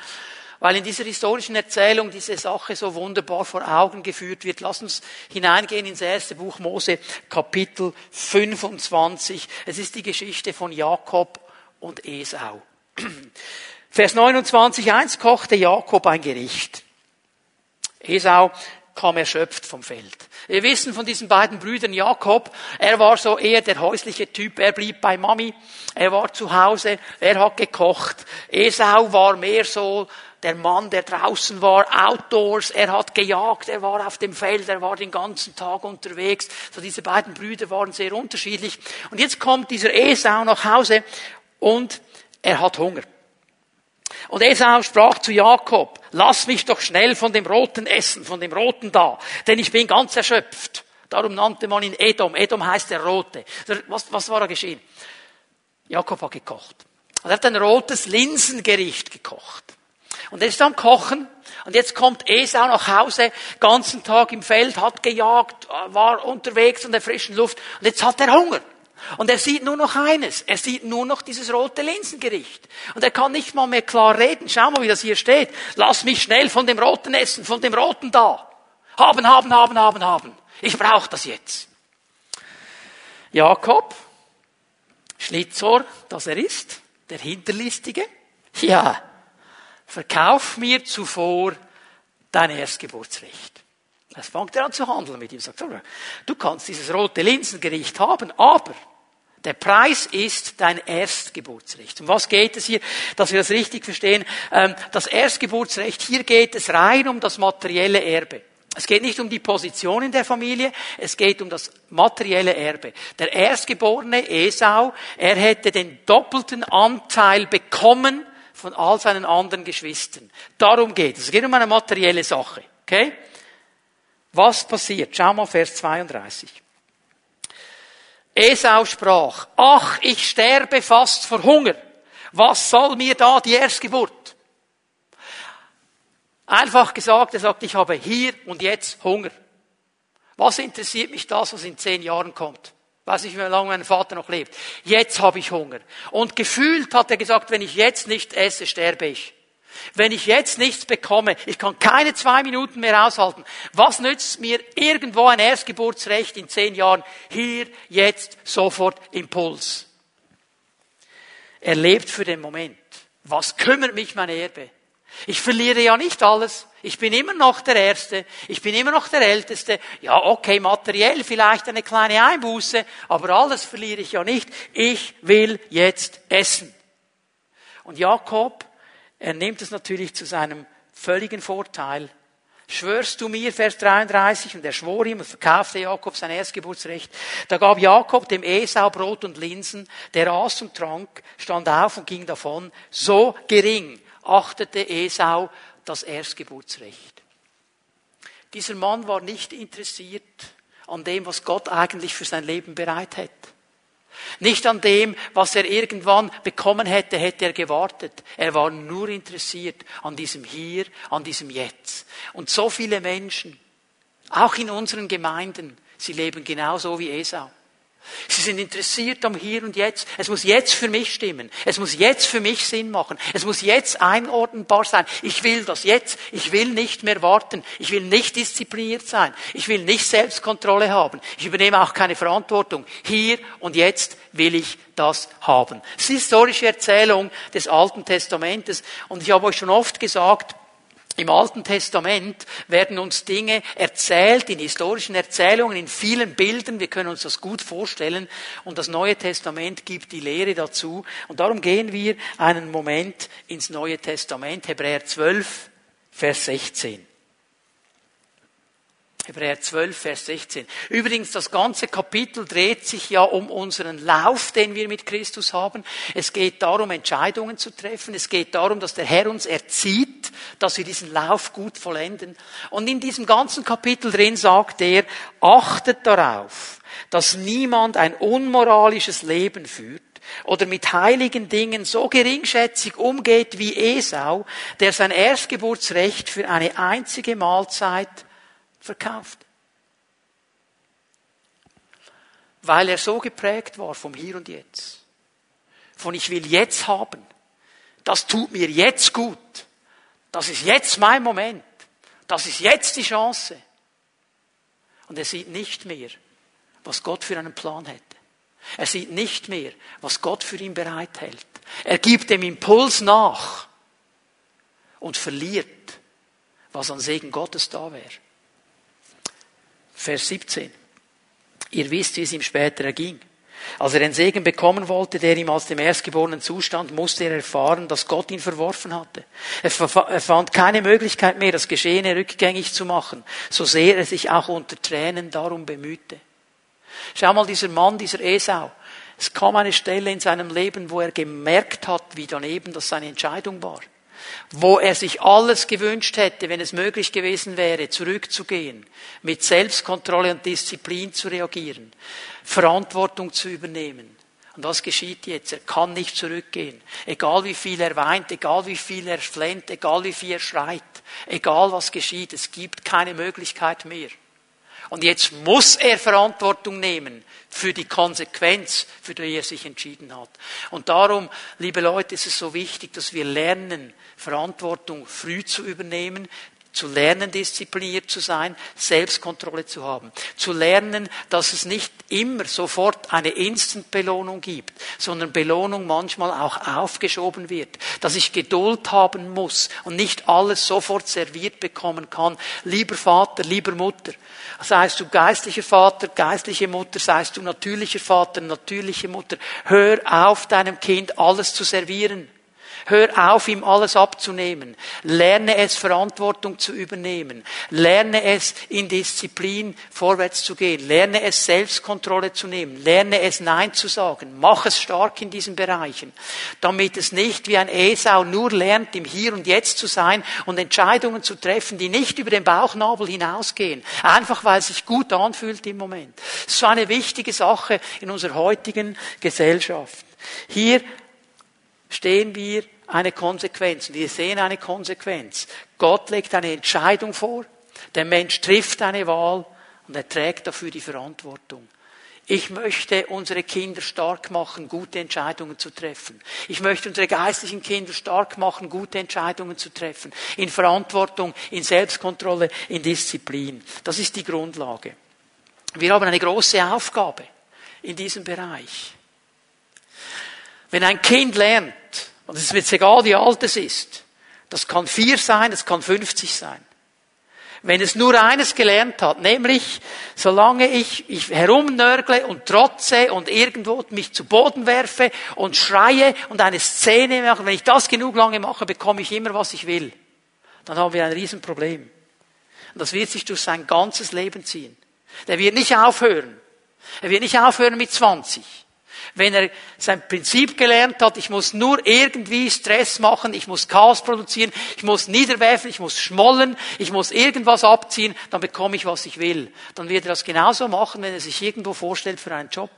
weil in dieser historischen Erzählung diese Sache so wunderbar vor Augen geführt wird. Lass uns hineingehen ins erste Buch Mose, Kapitel 25. Es ist die Geschichte von Jakob und Esau. Vers 29, eins kochte Jakob ein Gericht. Esau kam erschöpft vom Feld. Wir wissen von diesen beiden Brüdern Jakob, er war so eher der häusliche Typ, er blieb bei Mami, er war zu Hause, er hat gekocht. Esau war mehr so der Mann, der draußen war, outdoors, er hat gejagt, er war auf dem Feld, er war den ganzen Tag unterwegs. So diese beiden Brüder waren sehr unterschiedlich. Und jetzt kommt dieser Esau nach Hause und er hat Hunger. Und Esau sprach zu Jakob, lass mich doch schnell von dem Roten essen, von dem Roten da, denn ich bin ganz erschöpft. Darum nannte man ihn Edom. Edom heißt der Rote. Was, was war da geschehen? Jakob hat gekocht. Er hat ein rotes Linsengericht gekocht. Und er ist am Kochen. Und jetzt kommt Esau nach Hause, ganzen Tag im Feld, hat gejagt, war unterwegs an der frischen Luft. Und jetzt hat er Hunger. Und er sieht nur noch eines. Er sieht nur noch dieses rote Linsengericht. Und er kann nicht mal mehr klar reden. Schau mal, wie das hier steht. Lass mich schnell von dem roten essen, von dem roten da. Haben, haben, haben, haben, haben. Ich brauche das jetzt. Jakob, Schlitzohr, das er ist, der Hinterlistige. Ja, verkauf mir zuvor dein Erstgeburtsrecht. Jetzt fängt er an zu handeln mit ihm. Sagt, du kannst dieses rote Linsengericht haben, aber der Preis ist dein Erstgeburtsrecht. Um was geht es hier, dass wir das richtig verstehen? Ähm, das Erstgeburtsrecht, hier geht es rein um das materielle Erbe. Es geht nicht um die Position in der Familie, es geht um das materielle Erbe. Der Erstgeborene Esau, er hätte den doppelten Anteil bekommen von all seinen anderen Geschwistern. Darum geht es. Es geht um eine materielle Sache. Okay? Was passiert? Schau mal Vers 32. Esau sprach, ach, ich sterbe fast vor Hunger. Was soll mir da die Erstgeburt? Einfach gesagt, er sagt, ich habe hier und jetzt Hunger. Was interessiert mich das, was in zehn Jahren kommt? weiß nicht, wie lange mein Vater noch lebt. Jetzt habe ich Hunger. Und gefühlt hat er gesagt, wenn ich jetzt nicht esse, sterbe ich. Wenn ich jetzt nichts bekomme, ich kann keine zwei Minuten mehr aushalten. Was nützt mir irgendwo ein Erstgeburtsrecht in zehn Jahren? Hier, jetzt, sofort, Impuls. Er lebt für den Moment. Was kümmert mich mein Erbe? Ich verliere ja nicht alles. Ich bin immer noch der Erste. Ich bin immer noch der Älteste. Ja, okay, materiell vielleicht eine kleine Einbuße, aber alles verliere ich ja nicht. Ich will jetzt essen. Und Jakob, er nimmt es natürlich zu seinem völligen Vorteil. Schwörst du mir, Vers 33, und er schwor ihm und verkaufte Jakob sein Erstgeburtsrecht. Da gab Jakob dem Esau Brot und Linsen, der aß und trank, stand auf und ging davon. So gering achtete Esau das Erstgeburtsrecht. Dieser Mann war nicht interessiert an dem, was Gott eigentlich für sein Leben bereit hätte. Nicht an dem, was er irgendwann bekommen hätte, hätte er gewartet. Er war nur interessiert an diesem Hier, an diesem Jetzt. Und so viele Menschen, auch in unseren Gemeinden, sie leben genauso wie Esau. Sie sind interessiert am Hier und Jetzt. Es muss jetzt für mich stimmen. Es muss jetzt für mich Sinn machen. Es muss jetzt einordnbar sein. Ich will das jetzt. Ich will nicht mehr warten. Ich will nicht diszipliniert sein. Ich will nicht Selbstkontrolle haben. Ich übernehme auch keine Verantwortung. Hier und jetzt will ich das haben. Das ist historische Erzählung des Alten Testamentes. Und ich habe euch schon oft gesagt, im Alten Testament werden uns Dinge erzählt, in historischen Erzählungen, in vielen Bildern. Wir können uns das gut vorstellen. Und das Neue Testament gibt die Lehre dazu. Und darum gehen wir einen Moment ins Neue Testament. Hebräer 12, Vers 16. Hebräer 12, Vers 16. Übrigens, das ganze Kapitel dreht sich ja um unseren Lauf, den wir mit Christus haben. Es geht darum, Entscheidungen zu treffen. Es geht darum, dass der Herr uns erzieht, dass wir diesen Lauf gut vollenden. Und in diesem ganzen Kapitel drin sagt er, achtet darauf, dass niemand ein unmoralisches Leben führt oder mit heiligen Dingen so geringschätzig umgeht wie Esau, der sein Erstgeburtsrecht für eine einzige Mahlzeit verkauft. Weil er so geprägt war vom Hier und Jetzt. Von ich will jetzt haben. Das tut mir jetzt gut. Das ist jetzt mein Moment. Das ist jetzt die Chance. Und er sieht nicht mehr, was Gott für einen Plan hätte. Er sieht nicht mehr, was Gott für ihn bereithält. Er gibt dem Impuls nach und verliert, was an Segen Gottes da wäre. Vers 17. Ihr wisst, wie es ihm später erging. Als er den Segen bekommen wollte, der ihm als dem Erstgeborenen zustand, musste er erfahren, dass Gott ihn verworfen hatte. Er fand keine Möglichkeit mehr, das Geschehene rückgängig zu machen, so sehr er sich auch unter Tränen darum bemühte. Schau mal, dieser Mann, dieser Esau, es kam eine Stelle in seinem Leben, wo er gemerkt hat, wie daneben das seine Entscheidung war wo er sich alles gewünscht hätte, wenn es möglich gewesen wäre, zurückzugehen, mit Selbstkontrolle und Disziplin zu reagieren, Verantwortung zu übernehmen. Und was geschieht jetzt? Er kann nicht zurückgehen. Egal wie viel er weint, egal wie viel er flennt, egal wie viel er schreit, egal was geschieht, es gibt keine Möglichkeit mehr. Und jetzt muss er Verantwortung nehmen für die Konsequenz, für die er sich entschieden hat. Und darum, liebe Leute, ist es so wichtig, dass wir lernen, Verantwortung früh zu übernehmen, zu lernen, diszipliniert zu sein, Selbstkontrolle zu haben, zu lernen, dass es nicht immer sofort eine Instant-Belohnung gibt, sondern Belohnung manchmal auch aufgeschoben wird, dass ich Geduld haben muss und nicht alles sofort serviert bekommen kann. Lieber Vater, lieber Mutter, seist du geistlicher Vater, geistliche Mutter, seist du natürlicher Vater, natürliche Mutter, hör auf deinem Kind alles zu servieren. Hör auf, ihm alles abzunehmen. Lerne es, Verantwortung zu übernehmen. Lerne es, in Disziplin vorwärts zu gehen. Lerne es, Selbstkontrolle zu nehmen. Lerne es, Nein zu sagen. Mach es stark in diesen Bereichen. Damit es nicht wie ein Esau nur lernt, im Hier und Jetzt zu sein und Entscheidungen zu treffen, die nicht über den Bauchnabel hinausgehen. Einfach weil es sich gut anfühlt im Moment. Das ist so eine wichtige Sache in unserer heutigen Gesellschaft. Hier stehen wir eine Konsequenz. Und wir sehen eine Konsequenz. Gott legt eine Entscheidung vor, der Mensch trifft eine Wahl und er trägt dafür die Verantwortung. Ich möchte unsere Kinder stark machen, gute Entscheidungen zu treffen. Ich möchte unsere geistlichen Kinder stark machen, gute Entscheidungen zu treffen. In Verantwortung, in Selbstkontrolle, in Disziplin. Das ist die Grundlage. Wir haben eine große Aufgabe in diesem Bereich. Wenn ein Kind lernt, und es ist jetzt egal, wie alt es ist, das kann vier sein, das kann 50 sein. Wenn es nur eines gelernt hat, nämlich, solange ich, ich herumnörgle und trotze und irgendwo mich zu Boden werfe und schreie und eine Szene mache, wenn ich das genug lange mache, bekomme ich immer, was ich will. Dann haben wir ein Riesenproblem. Und das wird sich durch sein ganzes Leben ziehen. Der wird nicht aufhören. Er wird nicht aufhören mit 20 wenn er sein Prinzip gelernt hat, ich muss nur irgendwie Stress machen, ich muss Chaos produzieren, ich muss niederwerfen, ich muss schmollen, ich muss irgendwas abziehen, dann bekomme ich, was ich will. Dann wird er das genauso machen, wenn er sich irgendwo vorstellt für einen Job.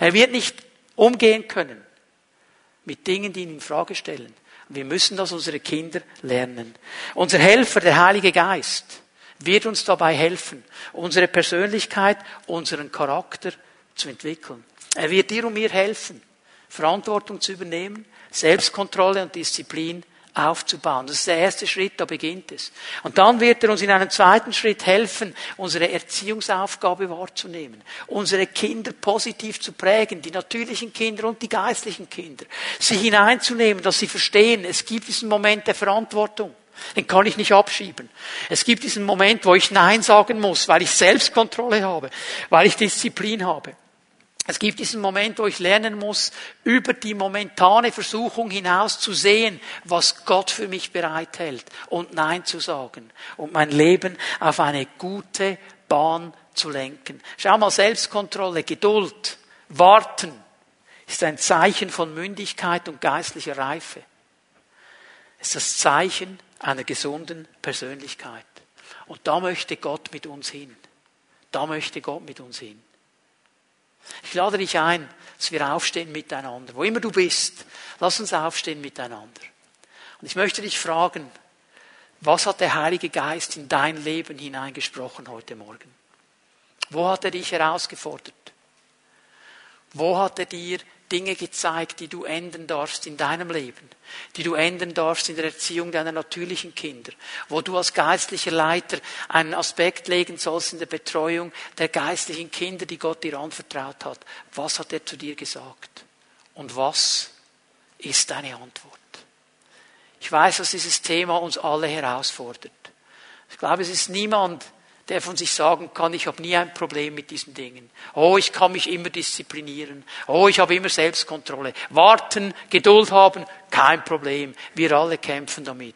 Er wird nicht umgehen können mit Dingen, die ihn in Frage stellen. wir müssen das unsere Kinder lernen. Unser Helfer, der Heilige Geist, wird uns dabei helfen, unsere Persönlichkeit, unseren Charakter zu entwickeln. Er wird dir und mir helfen, Verantwortung zu übernehmen, Selbstkontrolle und Disziplin aufzubauen. Das ist der erste Schritt, da beginnt es. Und dann wird er uns in einem zweiten Schritt helfen, unsere Erziehungsaufgabe wahrzunehmen, unsere Kinder positiv zu prägen, die natürlichen Kinder und die geistlichen Kinder, sie hineinzunehmen, dass sie verstehen, es gibt diesen Moment der Verantwortung. Den kann ich nicht abschieben. Es gibt diesen Moment, wo ich Nein sagen muss, weil ich Selbstkontrolle habe, weil ich Disziplin habe. Es gibt diesen Moment, wo ich lernen muss, über die momentane Versuchung hinaus zu sehen, was Gott für mich bereithält und Nein zu sagen und mein Leben auf eine gute Bahn zu lenken. Schau mal, Selbstkontrolle, Geduld, Warten ist ein Zeichen von Mündigkeit und geistlicher Reife. Es ist das Zeichen einer gesunden Persönlichkeit. Und da möchte Gott mit uns hin. Da möchte Gott mit uns hin. Ich lade dich ein, dass wir aufstehen miteinander. Wo immer du bist, lass uns aufstehen miteinander. Und ich möchte dich fragen, was hat der Heilige Geist in dein Leben hineingesprochen heute Morgen? Wo hat er dich herausgefordert? Wo hat er dir Dinge gezeigt, die du ändern darfst in deinem Leben, die du ändern darfst in der Erziehung deiner natürlichen Kinder, wo du als geistlicher Leiter einen Aspekt legen sollst in der Betreuung der geistlichen Kinder, die Gott dir anvertraut hat. Was hat er zu dir gesagt? Und was ist deine Antwort? Ich weiß, dass dieses Thema uns alle herausfordert. Ich glaube, es ist niemand, der von sich sagen kann, ich habe nie ein Problem mit diesen Dingen. Oh, ich kann mich immer disziplinieren. Oh, ich habe immer Selbstkontrolle. Warten, Geduld haben, kein Problem. Wir alle kämpfen damit.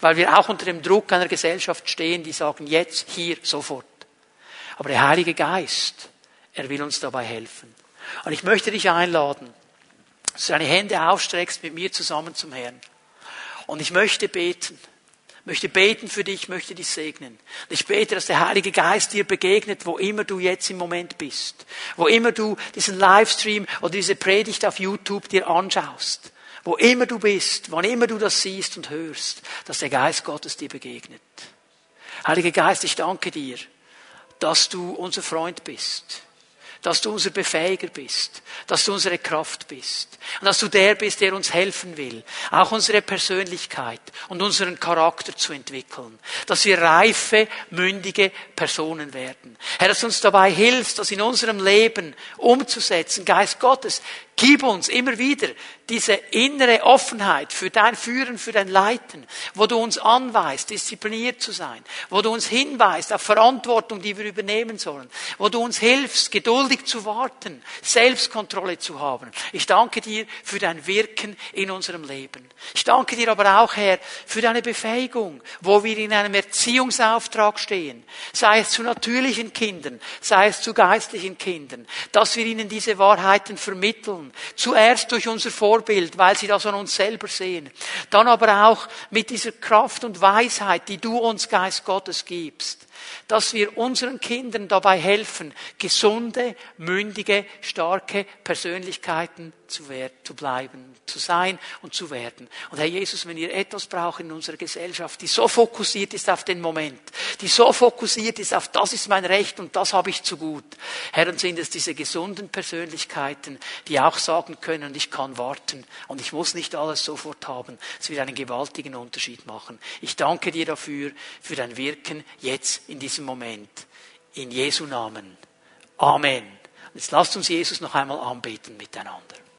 Weil wir auch unter dem Druck einer Gesellschaft stehen, die sagen, jetzt, hier, sofort. Aber der Heilige Geist, er will uns dabei helfen. Und ich möchte dich einladen, dass du deine Hände aufstreckst mit mir zusammen zum Herrn. Und ich möchte beten möchte beten für dich, möchte dich segnen. Ich bete, dass der Heilige Geist dir begegnet, wo immer du jetzt im Moment bist. Wo immer du diesen Livestream oder diese Predigt auf YouTube dir anschaust. Wo immer du bist, wann immer du das siehst und hörst, dass der Geist Gottes dir begegnet. Heiliger Geist, ich danke dir, dass du unser Freund bist dass du unser Befähiger bist, dass du unsere Kraft bist und dass du der bist, der uns helfen will, auch unsere Persönlichkeit und unseren Charakter zu entwickeln, dass wir reife, mündige Personen werden. Herr, dass du uns dabei hilfst, das in unserem Leben umzusetzen. Geist Gottes, Gib uns immer wieder diese innere Offenheit für dein Führen, für dein Leiten, wo du uns anweist, diszipliniert zu sein, wo du uns hinweist auf Verantwortung, die wir übernehmen sollen, wo du uns hilfst, geduldig zu warten, Selbstkontrolle zu haben. Ich danke dir für dein Wirken in unserem Leben. Ich danke dir aber auch, Herr, für deine Befähigung, wo wir in einem Erziehungsauftrag stehen, sei es zu natürlichen Kindern, sei es zu geistlichen Kindern, dass wir ihnen diese Wahrheiten vermitteln Person. Zuerst durch unser Vorbild, weil sie das an uns selber sehen. Dann aber auch mit dieser Kraft und Weisheit, die du uns, Geist Gottes, gibst. Dass wir unseren Kindern dabei helfen, gesunde, mündige, starke Persönlichkeiten zu, werden, zu bleiben, zu sein und zu werden. Und Herr Jesus, wenn wir etwas brauchen in unserer Gesellschaft, die so fokussiert ist auf den Moment, die so fokussiert ist auf das ist mein Recht und das habe ich zu gut, Herr, dann sind es diese gesunden Persönlichkeiten, die auch sagen können, ich kann warten und ich muss nicht alles sofort haben. Es wird einen gewaltigen Unterschied machen. Ich danke dir dafür, für dein Wirken jetzt in diesem Moment. In Jesu Namen. Amen. Jetzt lasst uns Jesus noch einmal anbeten miteinander.